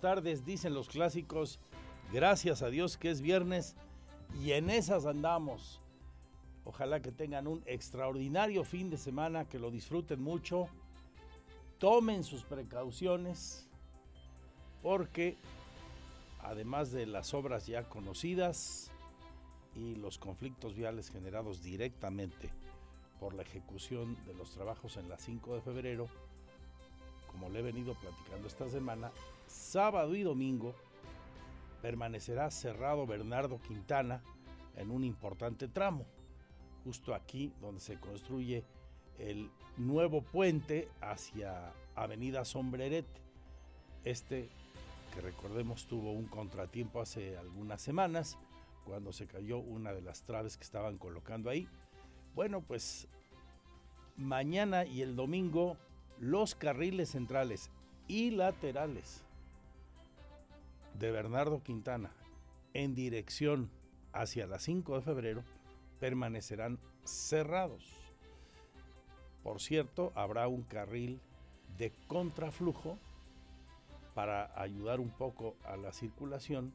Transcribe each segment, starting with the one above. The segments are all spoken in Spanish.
Tardes, dicen los clásicos. Gracias a Dios que es viernes y en esas andamos. Ojalá que tengan un extraordinario fin de semana, que lo disfruten mucho. Tomen sus precauciones porque además de las obras ya conocidas y los conflictos viales generados directamente por la ejecución de los trabajos en la 5 de febrero, como le he venido platicando esta semana, sábado y domingo permanecerá cerrado Bernardo Quintana en un importante tramo, justo aquí donde se construye el nuevo puente hacia Avenida Sombrerete. Este, que recordemos, tuvo un contratiempo hace algunas semanas, cuando se cayó una de las traves que estaban colocando ahí. Bueno, pues mañana y el domingo los carriles centrales y laterales de Bernardo Quintana en dirección hacia la 5 de febrero permanecerán cerrados. Por cierto, habrá un carril de contraflujo para ayudar un poco a la circulación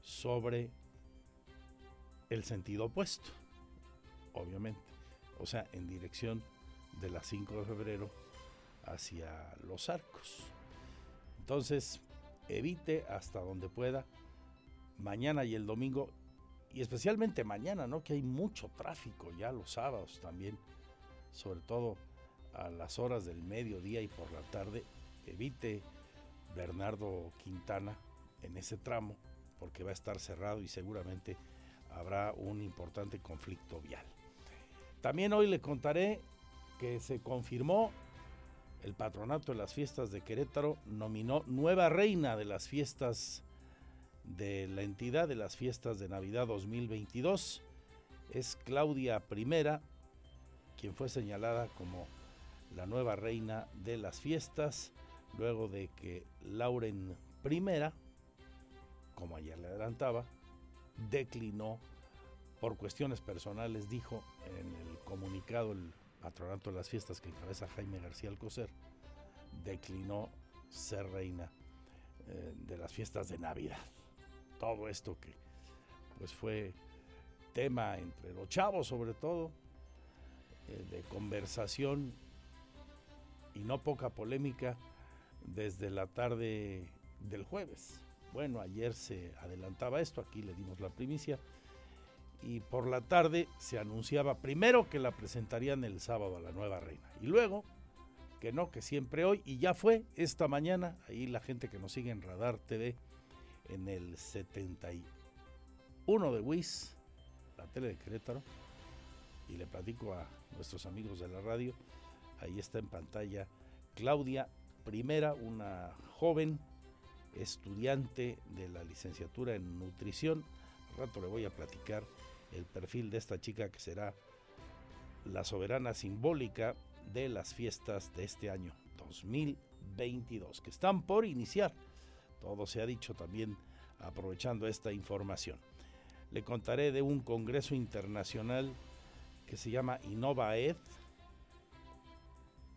sobre el sentido opuesto, obviamente. O sea, en dirección de la 5 de febrero hacia los arcos. Entonces, evite hasta donde pueda mañana y el domingo, y especialmente mañana, ¿no? Que hay mucho tráfico ya los sábados también, sobre todo a las horas del mediodía y por la tarde. Evite Bernardo Quintana en ese tramo, porque va a estar cerrado y seguramente habrá un importante conflicto vial. También hoy le contaré que se confirmó el patronato de las fiestas de Querétaro nominó nueva reina de las fiestas de la entidad de las fiestas de Navidad 2022. Es Claudia I, quien fue señalada como la nueva reina de las fiestas, luego de que Lauren I, como ayer le adelantaba, declinó por cuestiones personales, dijo en el comunicado patronato de las fiestas que encabeza Jaime García Alcocer, declinó ser reina eh, de las fiestas de Navidad. Todo esto que pues fue tema entre los chavos sobre todo, eh, de conversación y no poca polémica desde la tarde del jueves. Bueno, ayer se adelantaba esto, aquí le dimos la primicia y por la tarde se anunciaba primero que la presentarían el sábado a la nueva reina y luego que no, que siempre hoy y ya fue esta mañana, ahí la gente que nos sigue en Radar TV en el 71 de WIS, la tele de Querétaro, y le platico a nuestros amigos de la radio, ahí está en pantalla Claudia Primera, una joven estudiante de la licenciatura en nutrición. Rato le voy a platicar el perfil de esta chica que será la soberana simbólica de las fiestas de este año 2022, que están por iniciar. Todo se ha dicho también aprovechando esta información. Le contaré de un congreso internacional que se llama InnovaEd,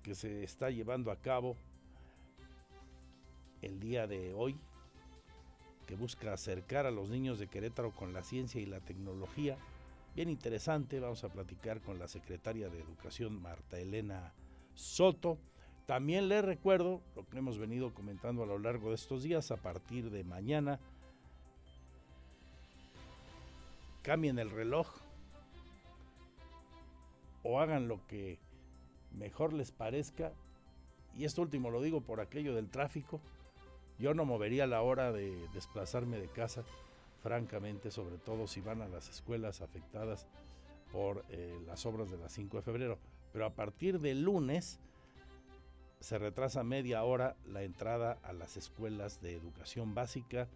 que se está llevando a cabo el día de hoy que busca acercar a los niños de Querétaro con la ciencia y la tecnología. Bien interesante, vamos a platicar con la secretaria de Educación, Marta Elena Soto. También les recuerdo lo que hemos venido comentando a lo largo de estos días, a partir de mañana cambien el reloj o hagan lo que mejor les parezca. Y esto último lo digo por aquello del tráfico. Yo no movería la hora de desplazarme de casa, francamente, sobre todo si van a las escuelas afectadas por eh, las obras de la 5 de febrero. Pero a partir del lunes se retrasa media hora la entrada a las escuelas de educación básica.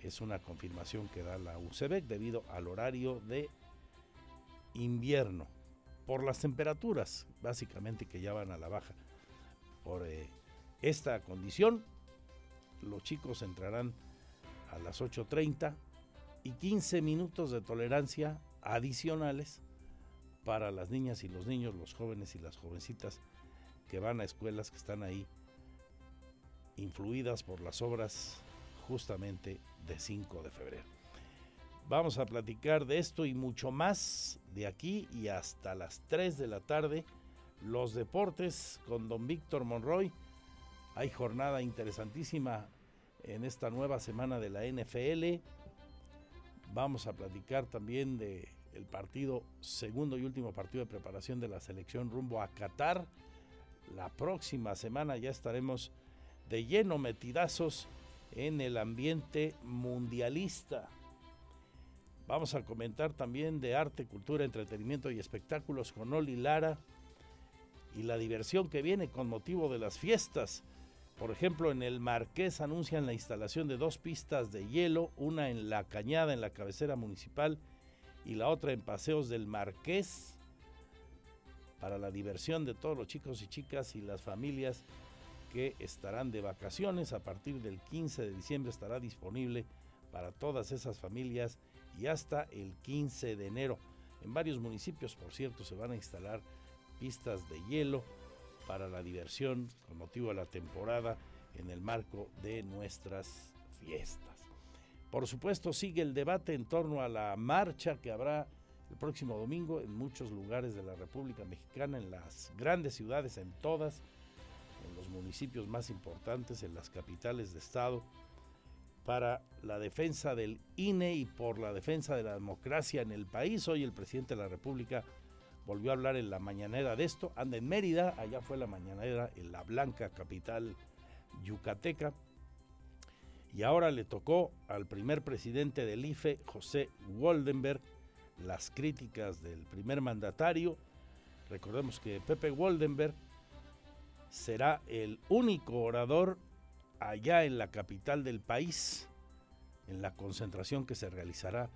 Es una confirmación que da la UCEBEC debido al horario de invierno, por las temperaturas básicamente que ya van a la baja. Por eh, esta condición, los chicos entrarán a las 8.30 y 15 minutos de tolerancia adicionales para las niñas y los niños, los jóvenes y las jovencitas que van a escuelas que están ahí influidas por las obras justamente de 5 de febrero. Vamos a platicar de esto y mucho más de aquí y hasta las 3 de la tarde. Los deportes con don Víctor Monroy. Hay jornada interesantísima en esta nueva semana de la NFL. Vamos a platicar también de el partido, segundo y último partido de preparación de la selección rumbo a Qatar. La próxima semana ya estaremos de lleno metidazos en el ambiente mundialista. Vamos a comentar también de arte, cultura, entretenimiento y espectáculos con Oli Lara y la diversión que viene con motivo de las fiestas. Por ejemplo, en el Marqués anuncian la instalación de dos pistas de hielo, una en la Cañada, en la cabecera municipal, y la otra en Paseos del Marqués, para la diversión de todos los chicos y chicas y las familias que estarán de vacaciones. A partir del 15 de diciembre estará disponible para todas esas familias y hasta el 15 de enero. En varios municipios, por cierto, se van a instalar pistas de hielo para la diversión con motivo de la temporada en el marco de nuestras fiestas. Por supuesto, sigue el debate en torno a la marcha que habrá el próximo domingo en muchos lugares de la República Mexicana, en las grandes ciudades, en todas, en los municipios más importantes, en las capitales de Estado, para la defensa del INE y por la defensa de la democracia en el país. Hoy el presidente de la República volvió a hablar en la mañanera de esto. Anda en Mérida, allá fue la mañanera en la blanca capital yucateca. Y ahora le tocó al primer presidente del IFE, José Woldenberg, las críticas del primer mandatario. Recordemos que Pepe Woldenberg será el único orador allá en la capital del país, en la concentración que se realizará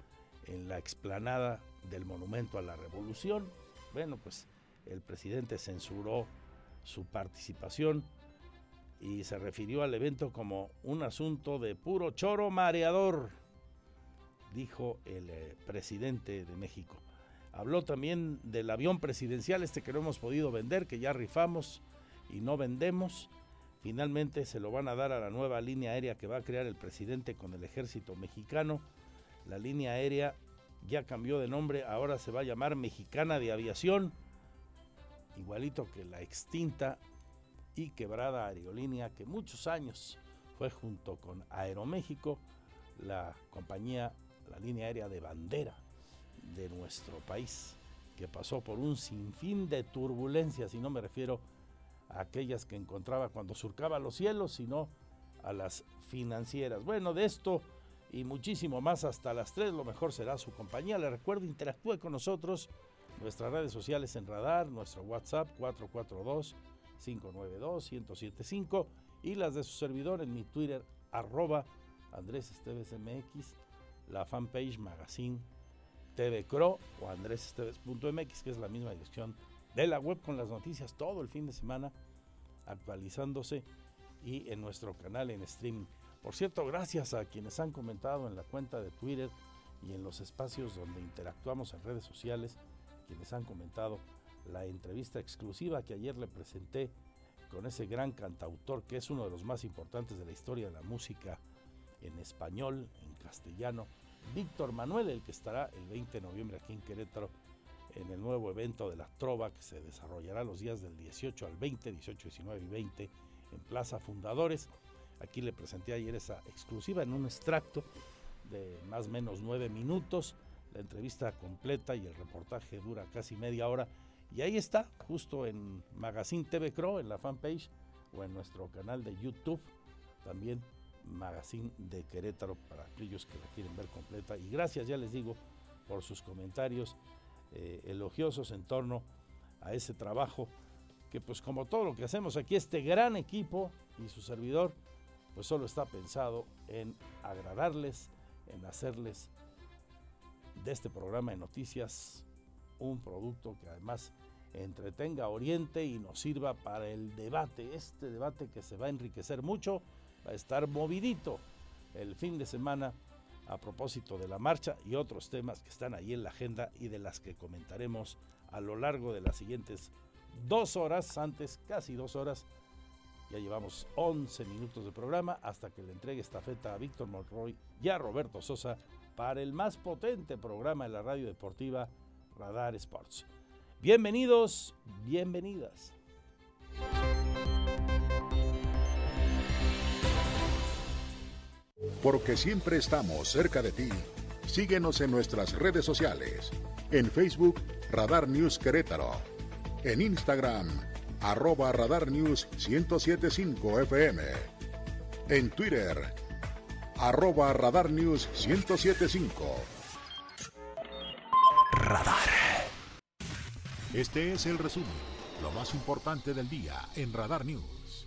en la explanada del Monumento a la Revolución. Bueno, pues el presidente censuró su participación y se refirió al evento como un asunto de puro choro mareador, dijo el eh, presidente de México. Habló también del avión presidencial, este que no hemos podido vender, que ya rifamos y no vendemos. Finalmente se lo van a dar a la nueva línea aérea que va a crear el presidente con el ejército mexicano. La línea aérea ya cambió de nombre, ahora se va a llamar Mexicana de Aviación, igualito que la extinta y quebrada aerolínea que muchos años fue junto con Aeroméxico la compañía, la línea aérea de bandera de nuestro país, que pasó por un sinfín de turbulencias, y no me refiero a aquellas que encontraba cuando surcaba los cielos, sino a las financieras. Bueno, de esto y muchísimo más hasta las 3. Lo mejor será su compañía. Le recuerdo, interactúe con nosotros. Nuestras redes sociales en Radar, nuestro WhatsApp 442-592-1075 y las de su servidor en mi Twitter arroba Andrés Esteves MX, la fanpage Magazine TV Cro o andresesteves.mx, que es la misma dirección de la web con las noticias todo el fin de semana actualizándose y en nuestro canal en streaming. Por cierto, gracias a quienes han comentado en la cuenta de Twitter y en los espacios donde interactuamos en redes sociales, quienes han comentado la entrevista exclusiva que ayer le presenté con ese gran cantautor que es uno de los más importantes de la historia de la música en español, en castellano, Víctor Manuel, el que estará el 20 de noviembre aquí en Querétaro en el nuevo evento de la Trova que se desarrollará los días del 18 al 20, 18, 19 y 20 en Plaza Fundadores. Aquí le presenté ayer esa exclusiva en un extracto de más o menos nueve minutos La entrevista completa y el reportaje dura casi media hora. Y ahí está, justo en Magazine TV Crow, en la fanpage o en nuestro canal de YouTube. También Magazine de Querétaro para aquellos que la quieren ver completa. Y gracias, ya les digo, por sus comentarios eh, elogiosos en torno a ese trabajo que pues como todo lo que hacemos aquí, este gran equipo y su servidor, pues solo está pensado en agradarles, en hacerles de este programa de noticias un producto que además entretenga, oriente y nos sirva para el debate, este debate que se va a enriquecer mucho, va a estar movidito el fin de semana a propósito de la marcha y otros temas que están ahí en la agenda y de las que comentaremos a lo largo de las siguientes dos horas, antes casi dos horas. Ya llevamos 11 minutos de programa hasta que le entregue esta feta a Víctor Monroy y a Roberto Sosa para el más potente programa de la radio deportiva Radar Sports. Bienvenidos, bienvenidas. Porque siempre estamos cerca de ti. Síguenos en nuestras redes sociales. En Facebook, Radar News Querétaro. En Instagram, arroba Radar News 1075 FM. En Twitter, arroba Radar News 1075. Radar. Este es el resumen, lo más importante del día en Radar News.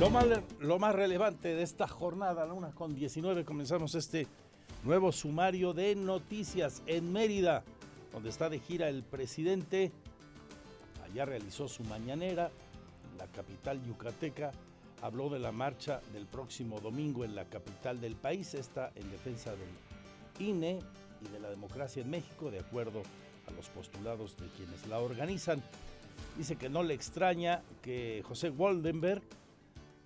Lo más, lo más relevante de esta jornada, a la una con 19, comenzamos este nuevo sumario de noticias en Mérida, donde está de gira el presidente. Allá realizó su mañanera, en la capital yucateca. Habló de la marcha del próximo domingo en la capital del país, está en defensa del INE y de la democracia en México, de acuerdo a los postulados de quienes la organizan. Dice que no le extraña que José Waldenberg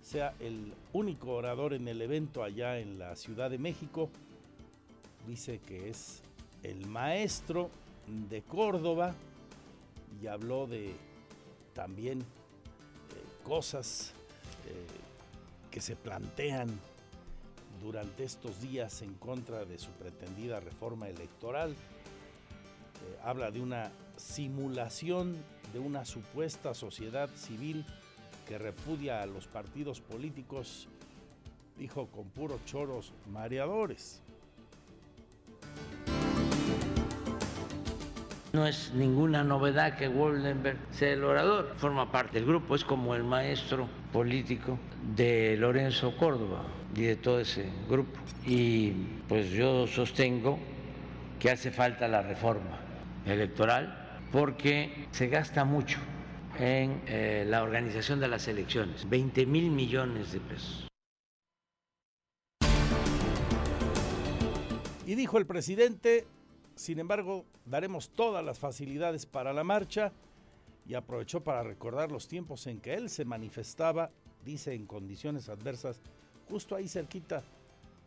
sea el único orador en el evento allá en la Ciudad de México. Dice que es el maestro de Córdoba y habló de también eh, cosas eh, que se plantean durante estos días en contra de su pretendida reforma electoral. Eh, habla de una simulación de una supuesta sociedad civil que repudia a los partidos políticos, dijo con puros choros mareadores. No es ninguna novedad que Woldenberg sea el orador, forma parte del grupo, es como el maestro político de Lorenzo Córdoba y de todo ese grupo. Y pues yo sostengo que hace falta la reforma electoral porque se gasta mucho en eh, la organización de las elecciones, 20 mil millones de pesos. Y dijo el presidente, sin embargo, daremos todas las facilidades para la marcha y aprovechó para recordar los tiempos en que él se manifestaba, dice, en condiciones adversas, justo ahí cerquita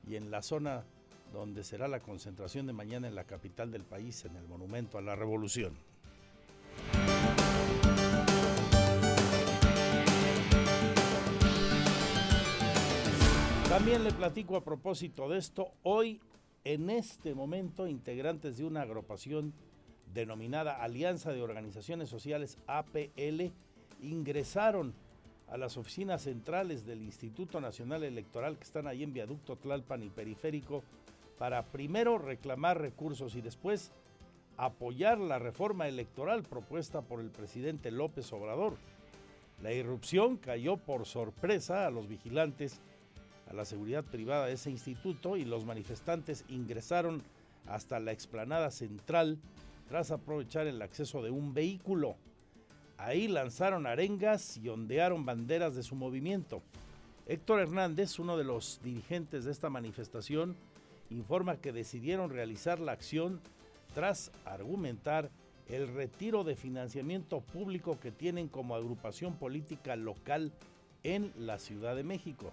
y en la zona donde será la concentración de mañana en la capital del país, en el Monumento a la Revolución. También le platico a propósito de esto, hoy en este momento integrantes de una agrupación denominada Alianza de Organizaciones Sociales APL ingresaron a las oficinas centrales del Instituto Nacional Electoral que están ahí en Viaducto Tlalpan y Periférico para primero reclamar recursos y después apoyar la reforma electoral propuesta por el presidente López Obrador. La irrupción cayó por sorpresa a los vigilantes a la seguridad privada de ese instituto y los manifestantes ingresaron hasta la explanada central tras aprovechar el acceso de un vehículo. Ahí lanzaron arengas y ondearon banderas de su movimiento. Héctor Hernández, uno de los dirigentes de esta manifestación, informa que decidieron realizar la acción tras argumentar el retiro de financiamiento público que tienen como agrupación política local en la Ciudad de México.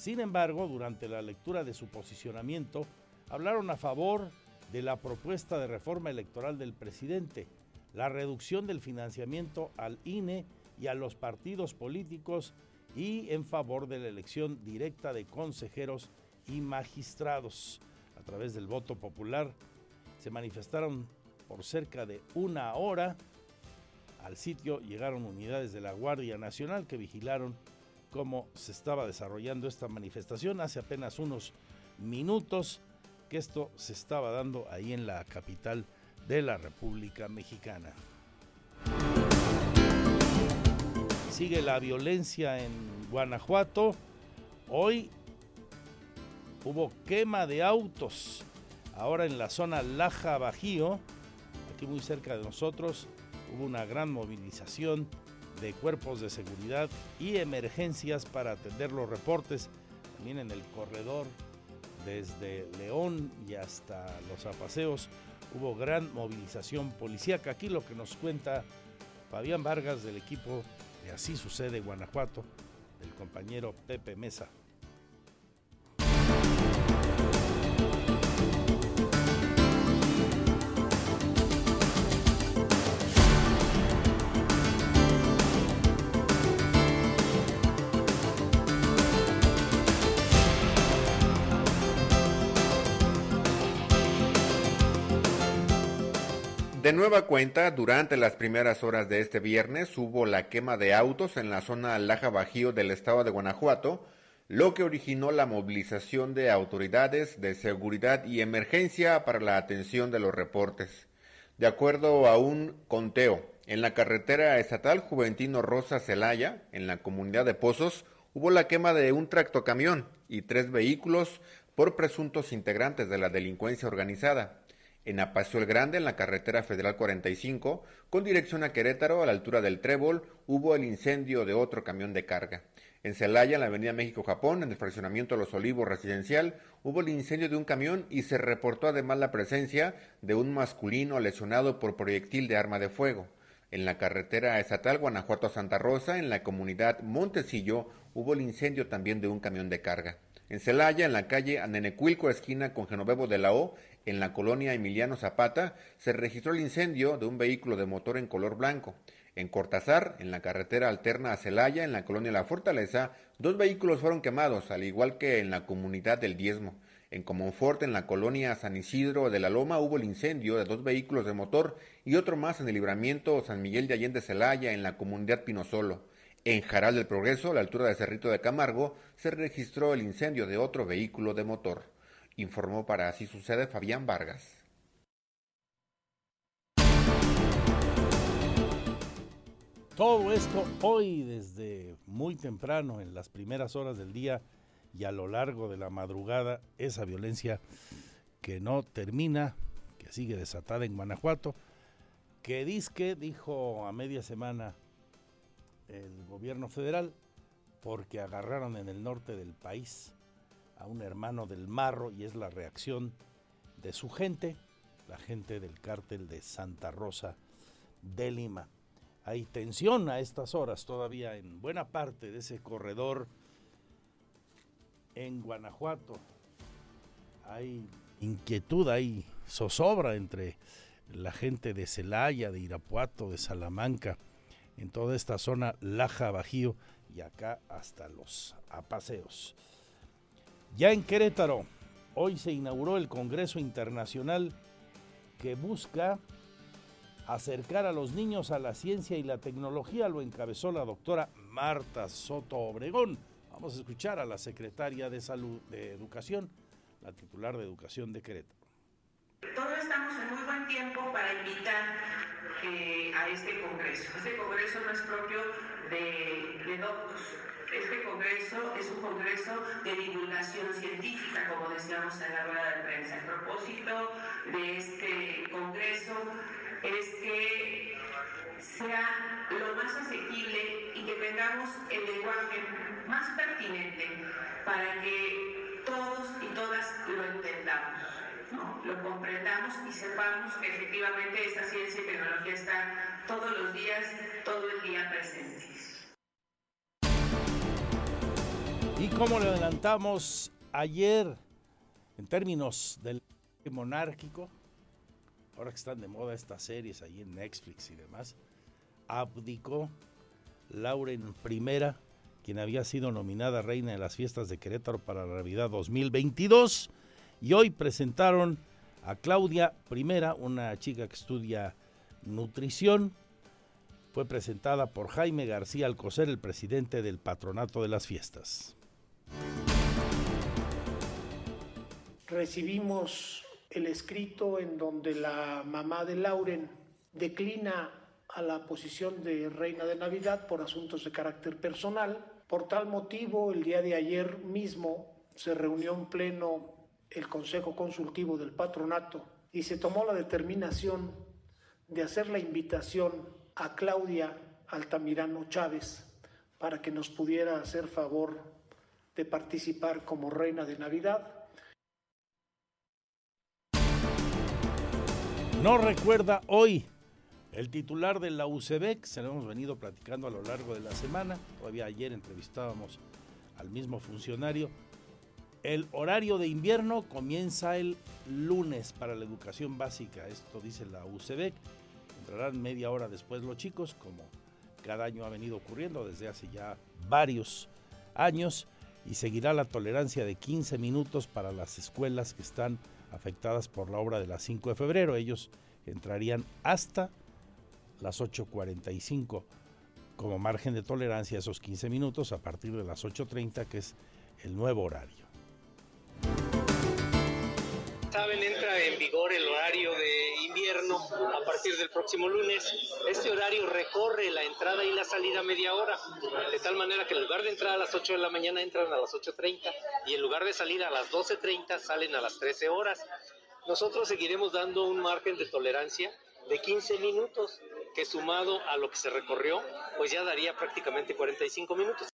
Sin embargo, durante la lectura de su posicionamiento, hablaron a favor de la propuesta de reforma electoral del presidente, la reducción del financiamiento al INE y a los partidos políticos y en favor de la elección directa de consejeros y magistrados. a través del voto popular. Se manifestaron por cerca de una hora. Al sitio llegaron unidades de la Guardia Nacional que vigilaron cómo se estaba desarrollando esta manifestación hace apenas unos minutos que esto se estaba dando ahí en la capital de la República Mexicana. Sigue la violencia en Guanajuato. Hoy hubo quema de autos. Ahora en la zona Laja Bajío, aquí muy cerca de nosotros, hubo una gran movilización de cuerpos de seguridad y emergencias para atender los reportes. También en el corredor desde León y hasta los apaseos hubo gran movilización policíaca. Aquí lo que nos cuenta Fabián Vargas del equipo de Así Sucede Guanajuato, el compañero Pepe Mesa. De nueva cuenta, durante las primeras horas de este viernes hubo la quema de autos en la zona Laja Bajío del estado de Guanajuato, lo que originó la movilización de autoridades de seguridad y emergencia para la atención de los reportes. De acuerdo a un conteo, en la carretera estatal Juventino Rosa Celaya, en la comunidad de Pozos, hubo la quema de un tractocamión y tres vehículos por presuntos integrantes de la delincuencia organizada. En Apacio el Grande, en la carretera federal 45, con dirección a Querétaro, a la altura del Trébol, hubo el incendio de otro camión de carga. En Celaya, en la avenida México-Japón, en el fraccionamiento Los Olivos residencial, hubo el incendio de un camión y se reportó además la presencia de un masculino lesionado por proyectil de arma de fuego. En la carretera estatal Guanajuato-Santa Rosa, en la comunidad Montecillo, hubo el incendio también de un camión de carga. En Celaya, en la calle Anenecuilco, esquina con Genovevo de la O, en la colonia Emiliano Zapata, se registró el incendio de un vehículo de motor en color blanco. En Cortázar, en la carretera alterna a Celaya, en la colonia La Fortaleza, dos vehículos fueron quemados, al igual que en la comunidad del Diezmo. En Comonfort, en la colonia San Isidro de la Loma, hubo el incendio de dos vehículos de motor y otro más en el libramiento San Miguel de Allende Celaya, en la comunidad Pinosolo. En Jaral del Progreso, a la altura de Cerrito de Camargo, se registró el incendio de otro vehículo de motor. Informó para Así Sucede Fabián Vargas. Todo esto hoy desde muy temprano, en las primeras horas del día y a lo largo de la madrugada, esa violencia que no termina, que sigue desatada en Guanajuato, que Disque dijo a media semana el gobierno federal porque agarraron en el norte del país a un hermano del marro y es la reacción de su gente, la gente del cártel de Santa Rosa de Lima. Hay tensión a estas horas todavía en buena parte de ese corredor en Guanajuato. Hay inquietud, hay zozobra entre la gente de Celaya, de Irapuato, de Salamanca en toda esta zona Laja Bajío y acá hasta los apaseos. Ya en Querétaro, hoy se inauguró el Congreso Internacional que busca acercar a los niños a la ciencia y la tecnología. Lo encabezó la doctora Marta Soto Obregón. Vamos a escuchar a la secretaria de Salud de Educación, la titular de Educación de Querétaro. Todos estamos en muy buen tiempo para invitar eh, a este congreso. Este congreso no es propio de, de doctos. Este congreso es un congreso de divulgación científica, como decíamos en la rueda de prensa. El propósito de este congreso es que sea lo más asequible y que tengamos el lenguaje más pertinente para que todos y todas lo entendamos lo comprendamos y sepamos que efectivamente esta ciencia y tecnología están todos los días, todo el día presentes. Y como lo adelantamos ayer, en términos del monárquico, ahora que están de moda estas series ahí en Netflix y demás, abdicó Lauren I, quien había sido nominada reina de las fiestas de Querétaro para la Navidad 2022 Y hoy presentaron a Claudia Primera, una chica que estudia nutrición. Fue presentada por Jaime García Alcocer, el presidente del patronato de las fiestas. Recibimos el escrito en donde la mamá de Lauren declina a la posición de reina de Navidad por asuntos de carácter personal. Por tal motivo, el día de ayer mismo se reunió en pleno el Consejo Consultivo del Patronato y se tomó la determinación de hacer la invitación a Claudia Altamirano Chávez para que nos pudiera hacer favor de participar como reina de Navidad. No recuerda hoy el titular de la UCEBEC, se lo hemos venido platicando a lo largo de la semana, todavía ayer entrevistábamos al mismo funcionario. El horario de invierno comienza el lunes para la educación básica, esto dice la UCEBEC. Entrarán media hora después los chicos, como cada año ha venido ocurriendo desde hace ya varios años, y seguirá la tolerancia de 15 minutos para las escuelas que están afectadas por la obra de la 5 de febrero. Ellos entrarían hasta las 8.45 como margen de tolerancia esos 15 minutos a partir de las 8.30 que es el nuevo horario. Saben, entra en vigor el horario de a partir del próximo lunes. Este horario recorre la entrada y la salida media hora, de tal manera que en lugar de entrar a las 8 de la mañana entran a las 8.30 y en lugar de salir a las 12.30 salen a las 13 horas. Nosotros seguiremos dando un margen de tolerancia de 15 minutos que sumado a lo que se recorrió, pues ya daría prácticamente 45 minutos.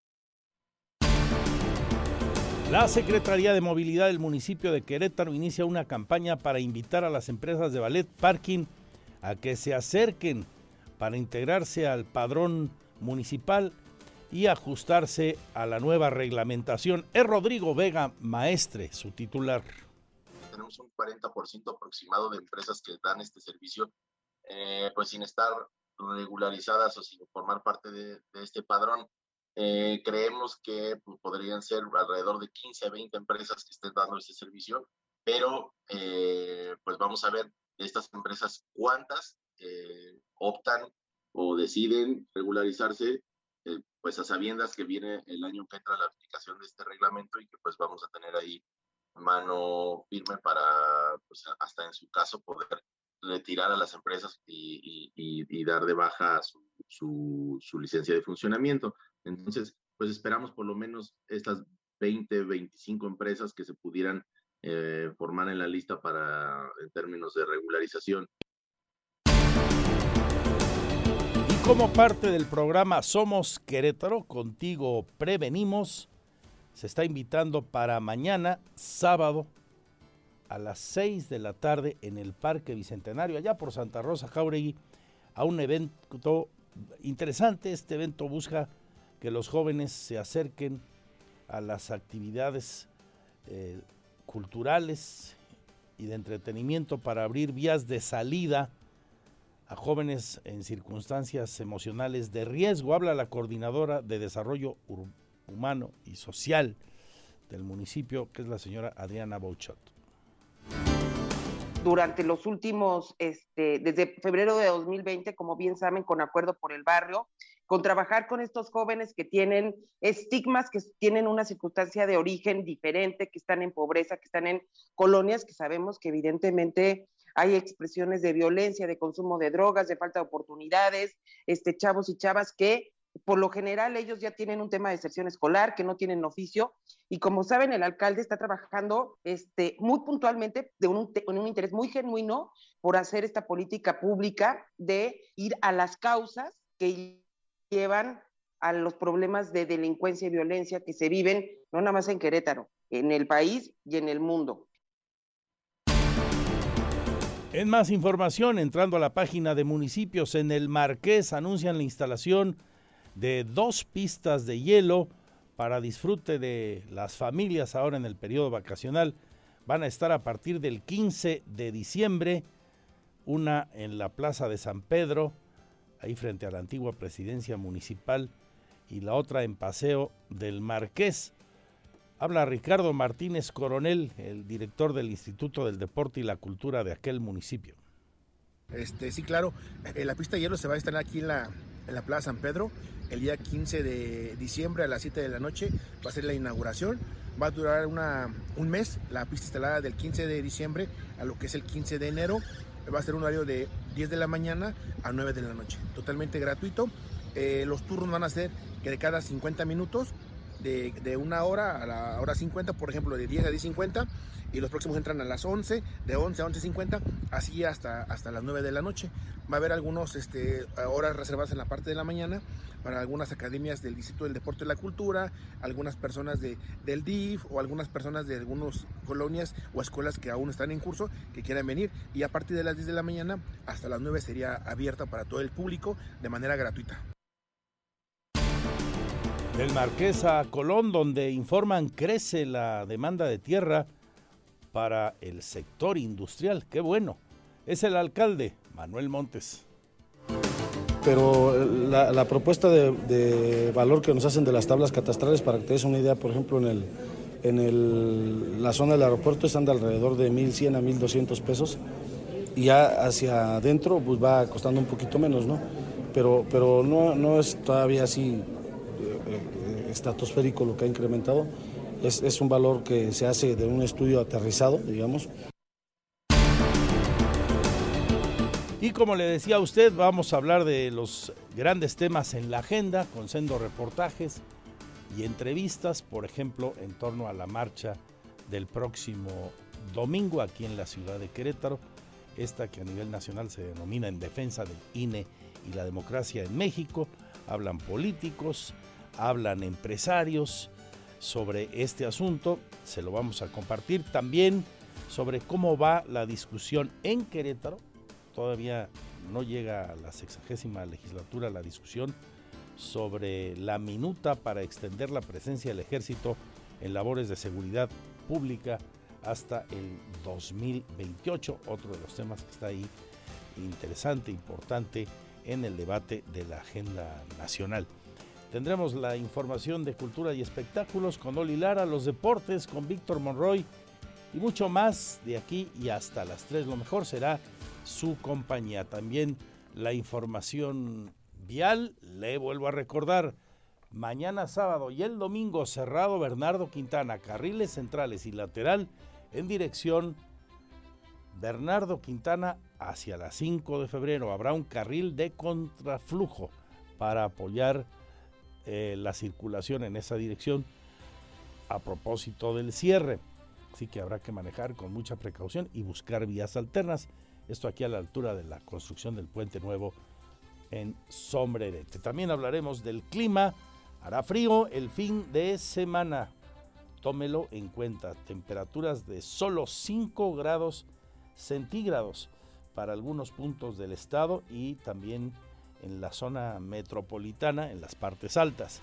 La Secretaría de Movilidad del municipio de Querétaro inicia una campaña para invitar a las empresas de ballet parking a que se acerquen para integrarse al padrón municipal y ajustarse a la nueva reglamentación. Es Rodrigo Vega Maestre, su titular. Tenemos un 40% aproximado de empresas que dan este servicio eh, pues sin estar regularizadas o sin formar parte de, este padrón. Eh, creemos que pues, podrían ser alrededor de 15 a 20 empresas que estén dando ese servicio, pero eh, pues vamos a ver de estas empresas cuántas optan o deciden regularizarse, pues a sabiendas que viene el año que entra la aplicación de este reglamento y que pues vamos a tener ahí mano firme para, pues hasta en su caso, poder retirar a las empresas y, dar de baja su, licencia de funcionamiento. Entonces, pues esperamos por lo menos estas 20, 25 empresas que se pudieran eh, formar en la lista para en términos de regularización. Y como parte del programa Somos Querétaro, contigo prevenimos, se está invitando para mañana, sábado, a las 6 de la tarde en el Parque Bicentenario, allá por Santa Rosa Jauregui, a un evento interesante. Este evento busca que los jóvenes se acerquen a las actividades eh, culturales y de entretenimiento para abrir vías de salida a jóvenes en circunstancias emocionales de riesgo. Habla la coordinadora de desarrollo humano y social del municipio, que es la señora Adriana Bouchot durante los últimos, este, desde febrero de 2020, como bien saben, con acuerdo por el barrio, con trabajar con estos jóvenes que tienen estigmas, que tienen una circunstancia de origen diferente, que están en pobreza, que están en colonias, que sabemos que evidentemente hay expresiones de violencia, de consumo de drogas, de falta de oportunidades, este, chavos y chavas que por lo general ellos ya tienen un tema de deserción escolar, que no tienen oficio, y como saben, el alcalde está trabajando este, muy puntualmente, de un, con un interés muy genuino por hacer esta política pública de ir a las causas que llevan a los problemas de delincuencia y violencia que se viven no nada más en Querétaro, en el país y en el mundo. En más información, entrando a la página de municipios en el Marqués, anuncian la instalación de dos pistas de hielo para disfrute de las familias ahora en el periodo vacacional. Van a estar a partir del 15 de diciembre, una en la Plaza de San Pedro, ahí frente a la antigua presidencia municipal, y la otra en Paseo del Marqués. Habla Ricardo Martínez Coronel, el director del Instituto del Deporte y la Cultura de aquel municipio. Este, sí, claro, eh, la pista de hielo se va a instalar aquí en la, en la Plaza San Pedro el día 15 de diciembre a las 7 de la noche. Va a ser la inauguración. Va a durar una, un mes la pista instalada del 15 de diciembre a lo que es el 15 de enero. Va a ser un horario de 10 de la mañana a 9 de la noche. Totalmente gratuito. Eh, los turnos van a ser que de cada 50 minutos, de, de, una hora a la hora 50, por ejemplo, de 10 a 10.50 y los próximos entran a las 11, de 11 a 11.50, así hasta, hasta las 9 de la noche. Va a haber algunos este, horas reservadas en la parte de la mañana para algunas academias del Distrito del Deporte y la Cultura, algunas personas de, del DIF o algunas personas de algunas colonias o escuelas que aún están en curso que quieran venir. Y a partir de las 10 de la mañana hasta las 9 sería abierta para todo el público de manera gratuita. Del Marqués a Colón, donde informan crece la demanda de tierra para el sector industrial. Qué bueno. Es el alcalde, Manuel Montes. Pero la, la propuesta de, valor que nos hacen de las tablas catastrales, para que te des una idea, por ejemplo, en, el, en el, la zona del aeropuerto están de alrededor de 1.100 a 1.200 pesos y ya hacia adentro pues va costando un poquito menos, ¿no? Pero, pero no, no es todavía así eh, estratosférico lo que ha incrementado es, es, un valor que se hace de un estudio aterrizado, digamos. Y como le decía a usted, vamos a hablar de los grandes temas en la agenda, con sendo reportajes y entrevistas, por ejemplo, en torno a la marcha del próximo domingo aquí en la ciudad de Querétaro, esta que a nivel nacional se denomina en defensa del INE y la democracia en México. Hablan políticos, hablan empresarios, sobre este asunto. Se lo vamos a compartir también sobre cómo va la discusión en Querétaro. Todavía no llega a la sexagésima legislatura la discusión sobre la minuta para extender la presencia del ejército en labores de seguridad pública hasta el 2028. Otro de los temas que está ahí interesante, importante en el debate de la agenda nacional. Tendremos la información de cultura y espectáculos con Oli Lara, los deportes con Víctor Monroy y mucho más de aquí y hasta las 3. Lo mejor será su compañía. También la información vial, le vuelvo a recordar, mañana sábado y el domingo cerrado Bernardo Quintana, carriles centrales y lateral en dirección Bernardo Quintana hacia las 5 de febrero. Habrá un carril de contraflujo para apoyar eh, la circulación en esa dirección a propósito del cierre. Así que habrá que manejar con mucha precaución y buscar vías alternas. Esto aquí a la altura de la construcción del puente nuevo en Sombrerete. También hablaremos del clima. Hará frío el fin de semana. Tómelo en cuenta. Temperaturas de solo 5 grados centígrados para algunos puntos del estado y también en la zona metropolitana, en las partes altas.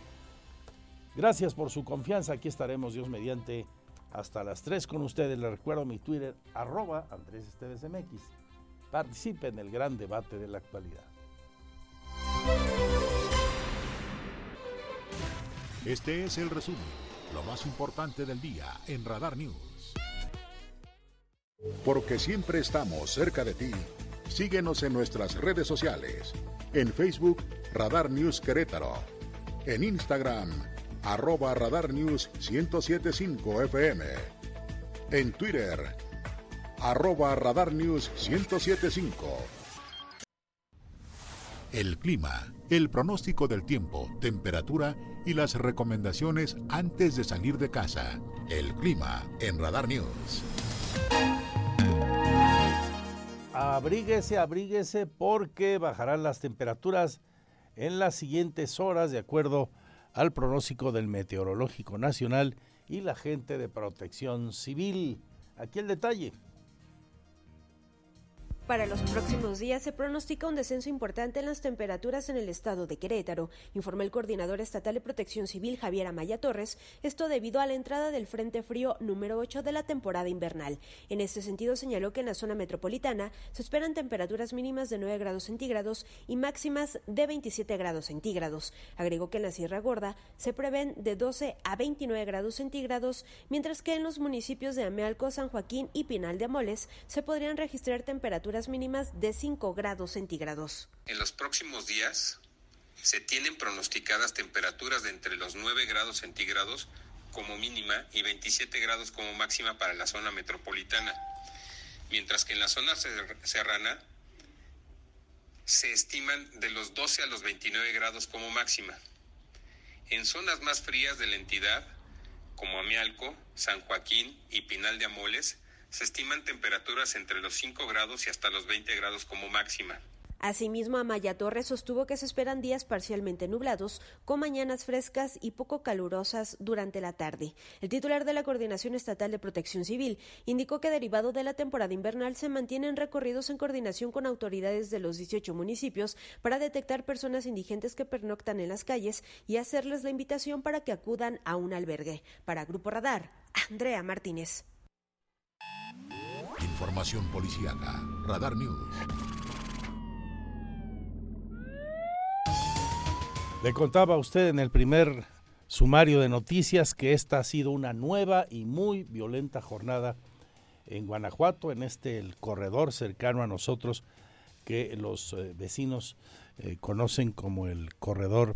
Gracias por su confianza. Aquí estaremos, Dios mediante, hasta las 3 con ustedes. Les recuerdo mi Twitter, arroba Andrés Esteves MX. Participe en el gran debate de la actualidad. Este es el resumen, lo más importante del día en Radar News. Porque siempre estamos cerca de ti, síguenos en nuestras redes sociales en Facebook, Radar News Querétaro. En Instagram, arroba Radar News 1075 FM. En Twitter, arroba Radar News 1075. El clima, el pronóstico del tiempo, temperatura y las recomendaciones antes de salir de casa. El clima en Radar News abríguese, abríguese porque bajarán las temperaturas en las siguientes horas de acuerdo al pronóstico del Meteorológico Nacional y la gente de protección civil. Aquí el detalle. Para los próximos días se pronostica un descenso importante en las temperaturas en el estado de Querétaro, informó el coordinador estatal de protección civil Javier Amaya Torres, esto debido a la entrada del Frente Frío número 8 de la temporada invernal. En este sentido señaló que en la zona metropolitana se esperan temperaturas mínimas de 9 grados centígrados y máximas de 27 grados centígrados. Agregó que en la Sierra Gorda se prevén de 12 a 29 grados centígrados, mientras que en los municipios de Amealco, San Joaquín y Pinal de Amoles se podrían registrar temperaturas mínimas de 5 grados centígrados. En los próximos días se tienen pronosticadas temperaturas de entre los 9 grados centígrados como mínima y 27 grados como máxima para la zona metropolitana, mientras que en la zona serrana se estiman de los 12 a los 29 grados como máxima. En zonas más frías de la entidad, como Amialco, San Joaquín y Pinal de Amoles, se estiman temperaturas entre los 5 grados y hasta los 20 grados como máxima. Asimismo, Amaya Torres sostuvo que se esperan días parcialmente nublados, con mañanas frescas y poco calurosas durante la tarde. El titular de la Coordinación Estatal de Protección Civil indicó que derivado de la temporada invernal se mantienen recorridos en coordinación con autoridades de los 18 municipios para detectar personas indigentes que pernoctan en las calles y hacerles la invitación para que acudan a un albergue. Para Grupo Radar, Andrea Martínez. Información policíaca. Radar News. Le contaba a usted en el primer sumario de noticias que esta ha sido una nueva y muy violenta jornada en Guanajuato, en este el corredor cercano a nosotros que los eh, vecinos eh, conocen como el corredor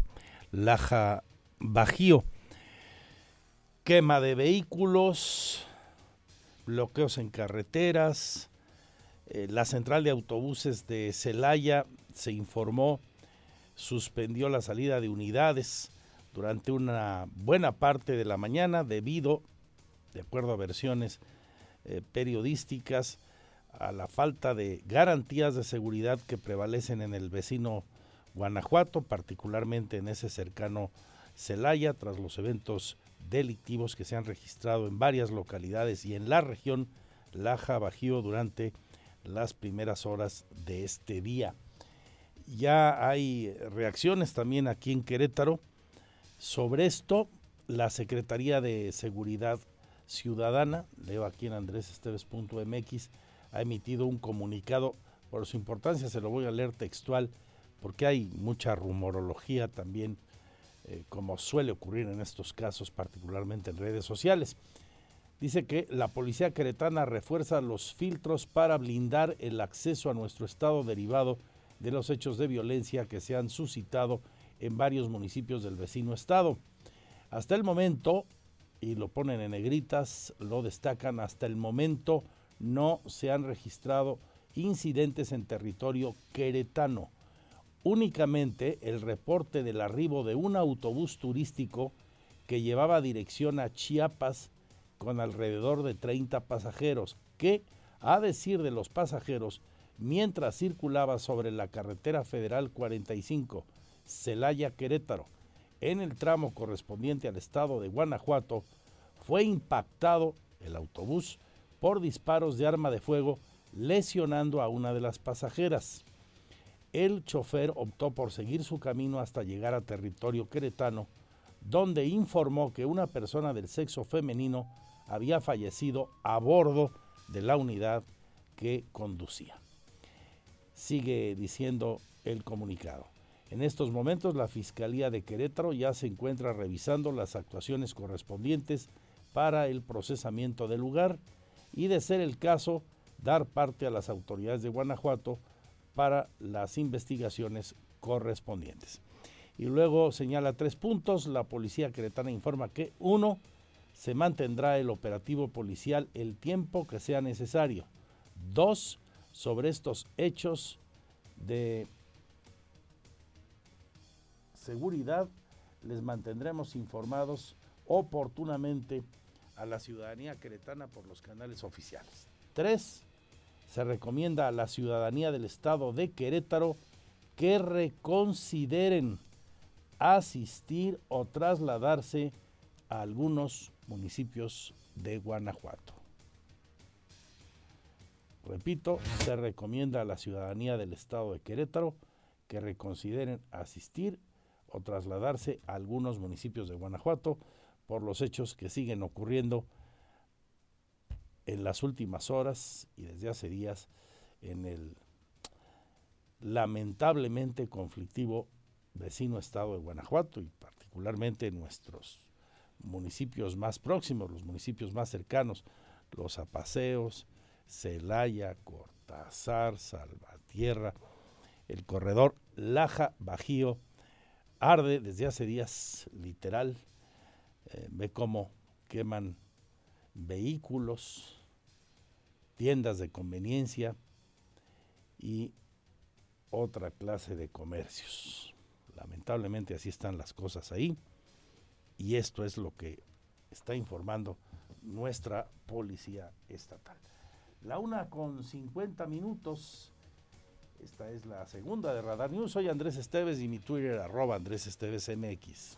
Laja Bajío. Quema de vehículos, bloqueos en carreteras. Eh, la central de autobuses de Celaya se informó, suspendió la salida de unidades durante una buena parte de la mañana debido, de acuerdo a versiones eh, periodísticas, a la falta de garantías de seguridad que prevalecen en el vecino Guanajuato, particularmente en ese cercano Celaya, tras los eventos delictivos que se han registrado en varias localidades y en la región Laja Bajío durante las primeras horas de este día. Ya hay reacciones también aquí en Querétaro. Sobre esto, la Secretaría de Seguridad Ciudadana, leo aquí en andresesteves.mx, ha emitido un comunicado, por su importancia se lo voy a leer textual, porque hay mucha rumorología también eh, como suele ocurrir en estos casos, particularmente en redes sociales. Dice que la policía queretana refuerza los filtros para blindar el acceso a nuestro estado derivado de los hechos de violencia que se han suscitado en varios municipios del vecino estado. Hasta el momento, y lo ponen en negritas, lo destacan, hasta el momento no se han registrado incidentes en territorio queretano únicamente el reporte del arribo de un autobús turístico que llevaba dirección a Chiapas con alrededor de 30 pasajeros, que, a decir de los pasajeros, mientras circulaba sobre la carretera federal 45, Celaya Querétaro, en el tramo correspondiente al estado de Guanajuato, fue impactado el autobús por disparos de arma de fuego, lesionando a una de las pasajeras el chofer optó por seguir su camino hasta llegar a territorio queretano, donde informó que una persona del sexo femenino había fallecido a bordo de la unidad que conducía. Sigue diciendo el comunicado. En estos momentos la Fiscalía de Querétaro ya se encuentra revisando las actuaciones correspondientes para el procesamiento del lugar y de ser el caso dar parte a las autoridades de Guanajuato para las investigaciones correspondientes. Y luego señala tres puntos. La policía queretana informa que uno, se mantendrá el operativo policial el tiempo que sea necesario. Dos, sobre estos hechos de seguridad, les mantendremos informados oportunamente a la ciudadanía queretana por los canales oficiales. Tres, se recomienda a la ciudadanía del estado de Querétaro que reconsideren asistir o trasladarse a algunos municipios de Guanajuato. Repito, se recomienda a la ciudadanía del estado de Querétaro que reconsideren asistir o trasladarse a algunos municipios de Guanajuato por los hechos que siguen ocurriendo en las últimas horas y desde hace días en el lamentablemente conflictivo vecino estado de Guanajuato y particularmente en nuestros municipios más próximos, los municipios más cercanos, los Apaseos, Celaya, Cortázar, Salvatierra, el corredor Laja Bajío arde desde hace días, literal, eh, ve cómo queman vehículos, tiendas de conveniencia y otra clase de comercios. Lamentablemente así están las cosas ahí y esto es lo que está informando nuestra policía estatal. La una con 50 minutos. Esta es la segunda de Radar News. Soy Andrés Esteves y mi Twitter arroba Andrés Esteves MX.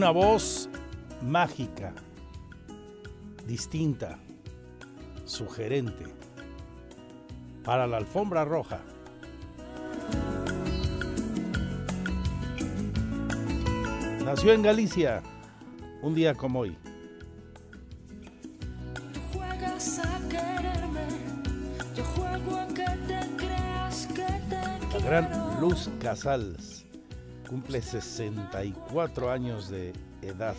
Una voz mágica, distinta, sugerente, para la alfombra roja. Nació en Galicia, un día como hoy. La gran Luz Casals cumple 64 años de edad.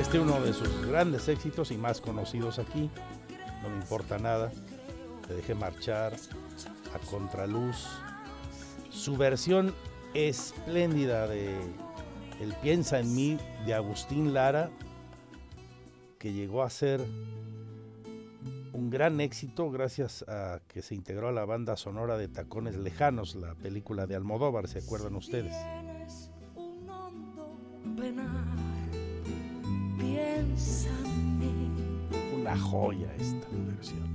Este es uno de sus grandes éxitos y más conocidos aquí. No me importa nada. Te dejé marchar a contraluz. Su versión espléndida de El piensa en mí de Agustín Lara, que llegó a ser un gran éxito gracias a que se integró a la banda sonora de Tacones Lejanos, la película de Almodóvar, ¿se acuerdan ustedes? Una joya esta versión.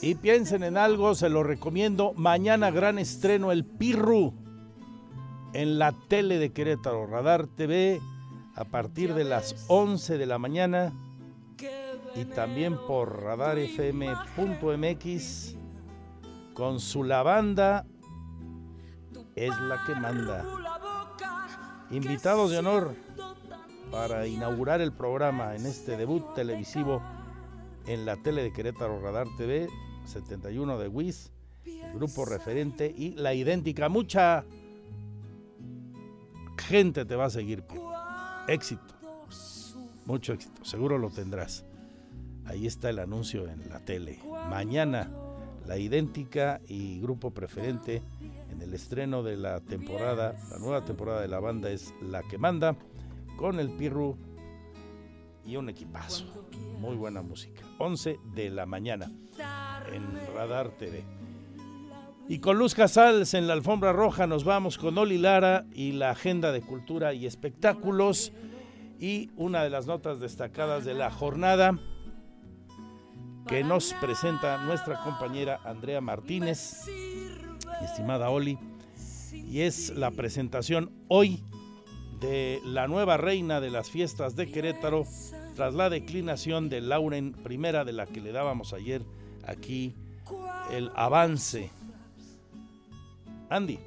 Y piensen en algo, se lo recomiendo. Mañana gran estreno El Pirru en la tele de Querétaro, Radar TV, a partir de las 11 de la mañana y también por radarfm.mx con su lavanda es la que manda. Invitados de honor para inaugurar el programa en este debut televisivo en la tele de Querétaro Radar TV 71 de WIS, el grupo referente y la idéntica. Mucha gente te va a seguir. Éxito. Mucho éxito. Seguro lo tendrás. Ahí está el anuncio en la tele. Mañana, la idéntica y grupo preferente en el estreno de la temporada, la nueva temporada de la banda es La que manda, con el Pirru y un equipazo. Muy buena música. 11 de la mañana en Radar TV. Y con Luz Casals en la alfombra roja nos vamos con Oli Lara y la agenda de cultura y espectáculos. Y una de las notas destacadas de la jornada que nos presenta nuestra compañera Andrea Martínez, estimada Oli, y es la presentación hoy de la nueva reina de las fiestas de Querétaro tras la declinación de Lauren primera de la que le dábamos ayer aquí el avance. Andy.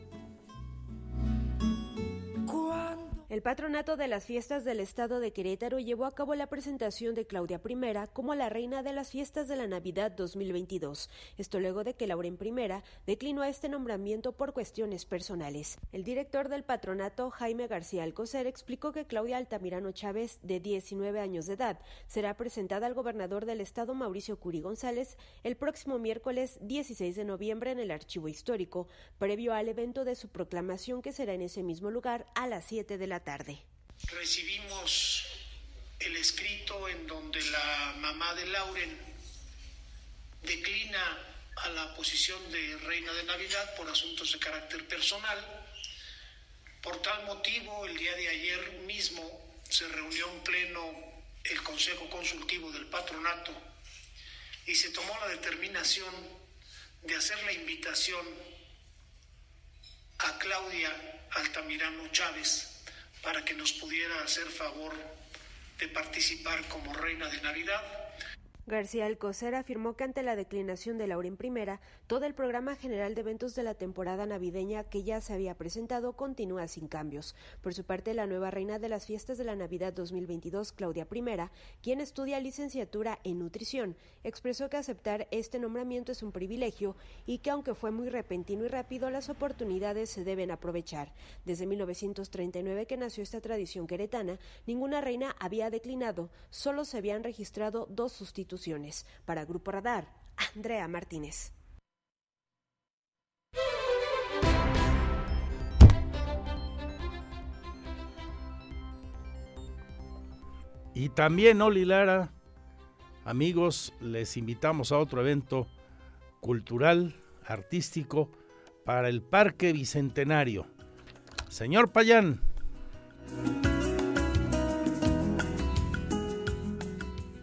El patronato de las fiestas del estado de Querétaro llevó a cabo la presentación de Claudia I como la reina de las fiestas de la Navidad 2022. Esto luego de que Lauren I declinó este nombramiento por cuestiones personales. El director del patronato, Jaime García Alcocer, explicó que Claudia Altamirano Chávez, de 19 años de edad, será presentada al gobernador del estado, Mauricio Curi González, el próximo miércoles 16 de noviembre en el Archivo Histórico, previo al evento de su proclamación que será en ese mismo lugar a las 7 de la tarde. Recibimos el escrito en donde la mamá de Lauren declina a la posición de reina de Navidad por asuntos de carácter personal. Por tal motivo, el día de ayer mismo se reunió en pleno el Consejo Consultivo del Patronato y se tomó la determinación de hacer la invitación a Claudia Altamirano Chávez para que nos pudiera hacer favor de participar como reina de Navidad García Alcocer afirmó que ante la declinación de Lauren I, todo el programa general de eventos de la temporada navideña que ya se había presentado continúa sin cambios. Por su parte, la nueva reina de las fiestas de la Navidad 2022, Claudia I, quien estudia licenciatura en nutrición, expresó que aceptar este nombramiento es un privilegio y que aunque fue muy repentino y rápido, las oportunidades se deben aprovechar. Desde 1939 que nació esta tradición queretana, ninguna reina había declinado, solo se habían registrado dos sustitutos para Grupo Radar, Andrea Martínez. Y también, Oli Lara, amigos, les invitamos a otro evento cultural, artístico, para el Parque Bicentenario. Señor Payán.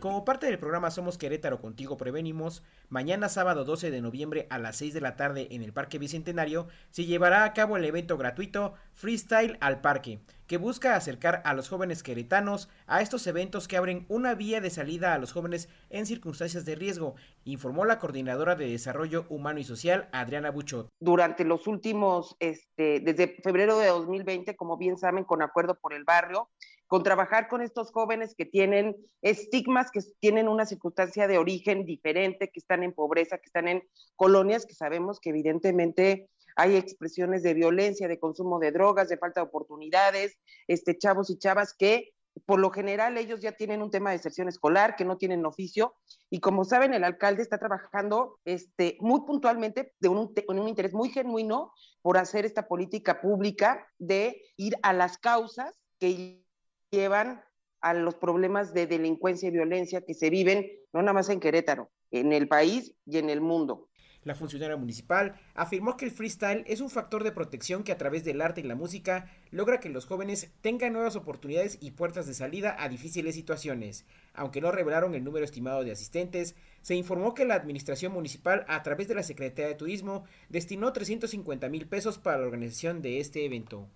Como parte del programa Somos Querétaro Contigo Prevenimos, mañana sábado 12 de noviembre a las 6 de la tarde en el Parque Bicentenario se llevará a cabo el evento gratuito Freestyle al Parque, que busca acercar a los jóvenes queretanos a estos eventos que abren una vía de salida a los jóvenes en circunstancias de riesgo, informó la coordinadora de Desarrollo Humano y Social, Adriana Buchot. Durante los últimos, este, desde febrero de 2020, como bien saben, con acuerdo por el barrio, con trabajar con estos jóvenes que tienen estigmas, que tienen una circunstancia de origen diferente, que están en pobreza, que están en colonias, que sabemos que evidentemente hay expresiones de violencia, de consumo de drogas, de falta de oportunidades, este, chavos y chavas que por lo general ellos ya tienen un tema de deserción escolar, que no tienen oficio, y como saben, el alcalde está trabajando este, muy puntualmente, de un, con un interés muy genuino por hacer esta política pública de ir a las causas que llevan a los problemas de delincuencia y violencia que se viven no nada más en Querétaro, en el país y en el mundo. La funcionaria municipal afirmó que el freestyle es un factor de protección que a través del arte y la música logra que los jóvenes tengan nuevas oportunidades y puertas de salida a difíciles situaciones. Aunque no revelaron el número estimado de asistentes, se informó que la administración municipal a través de la Secretaría de Turismo destinó 350 mil pesos para la organización de este evento.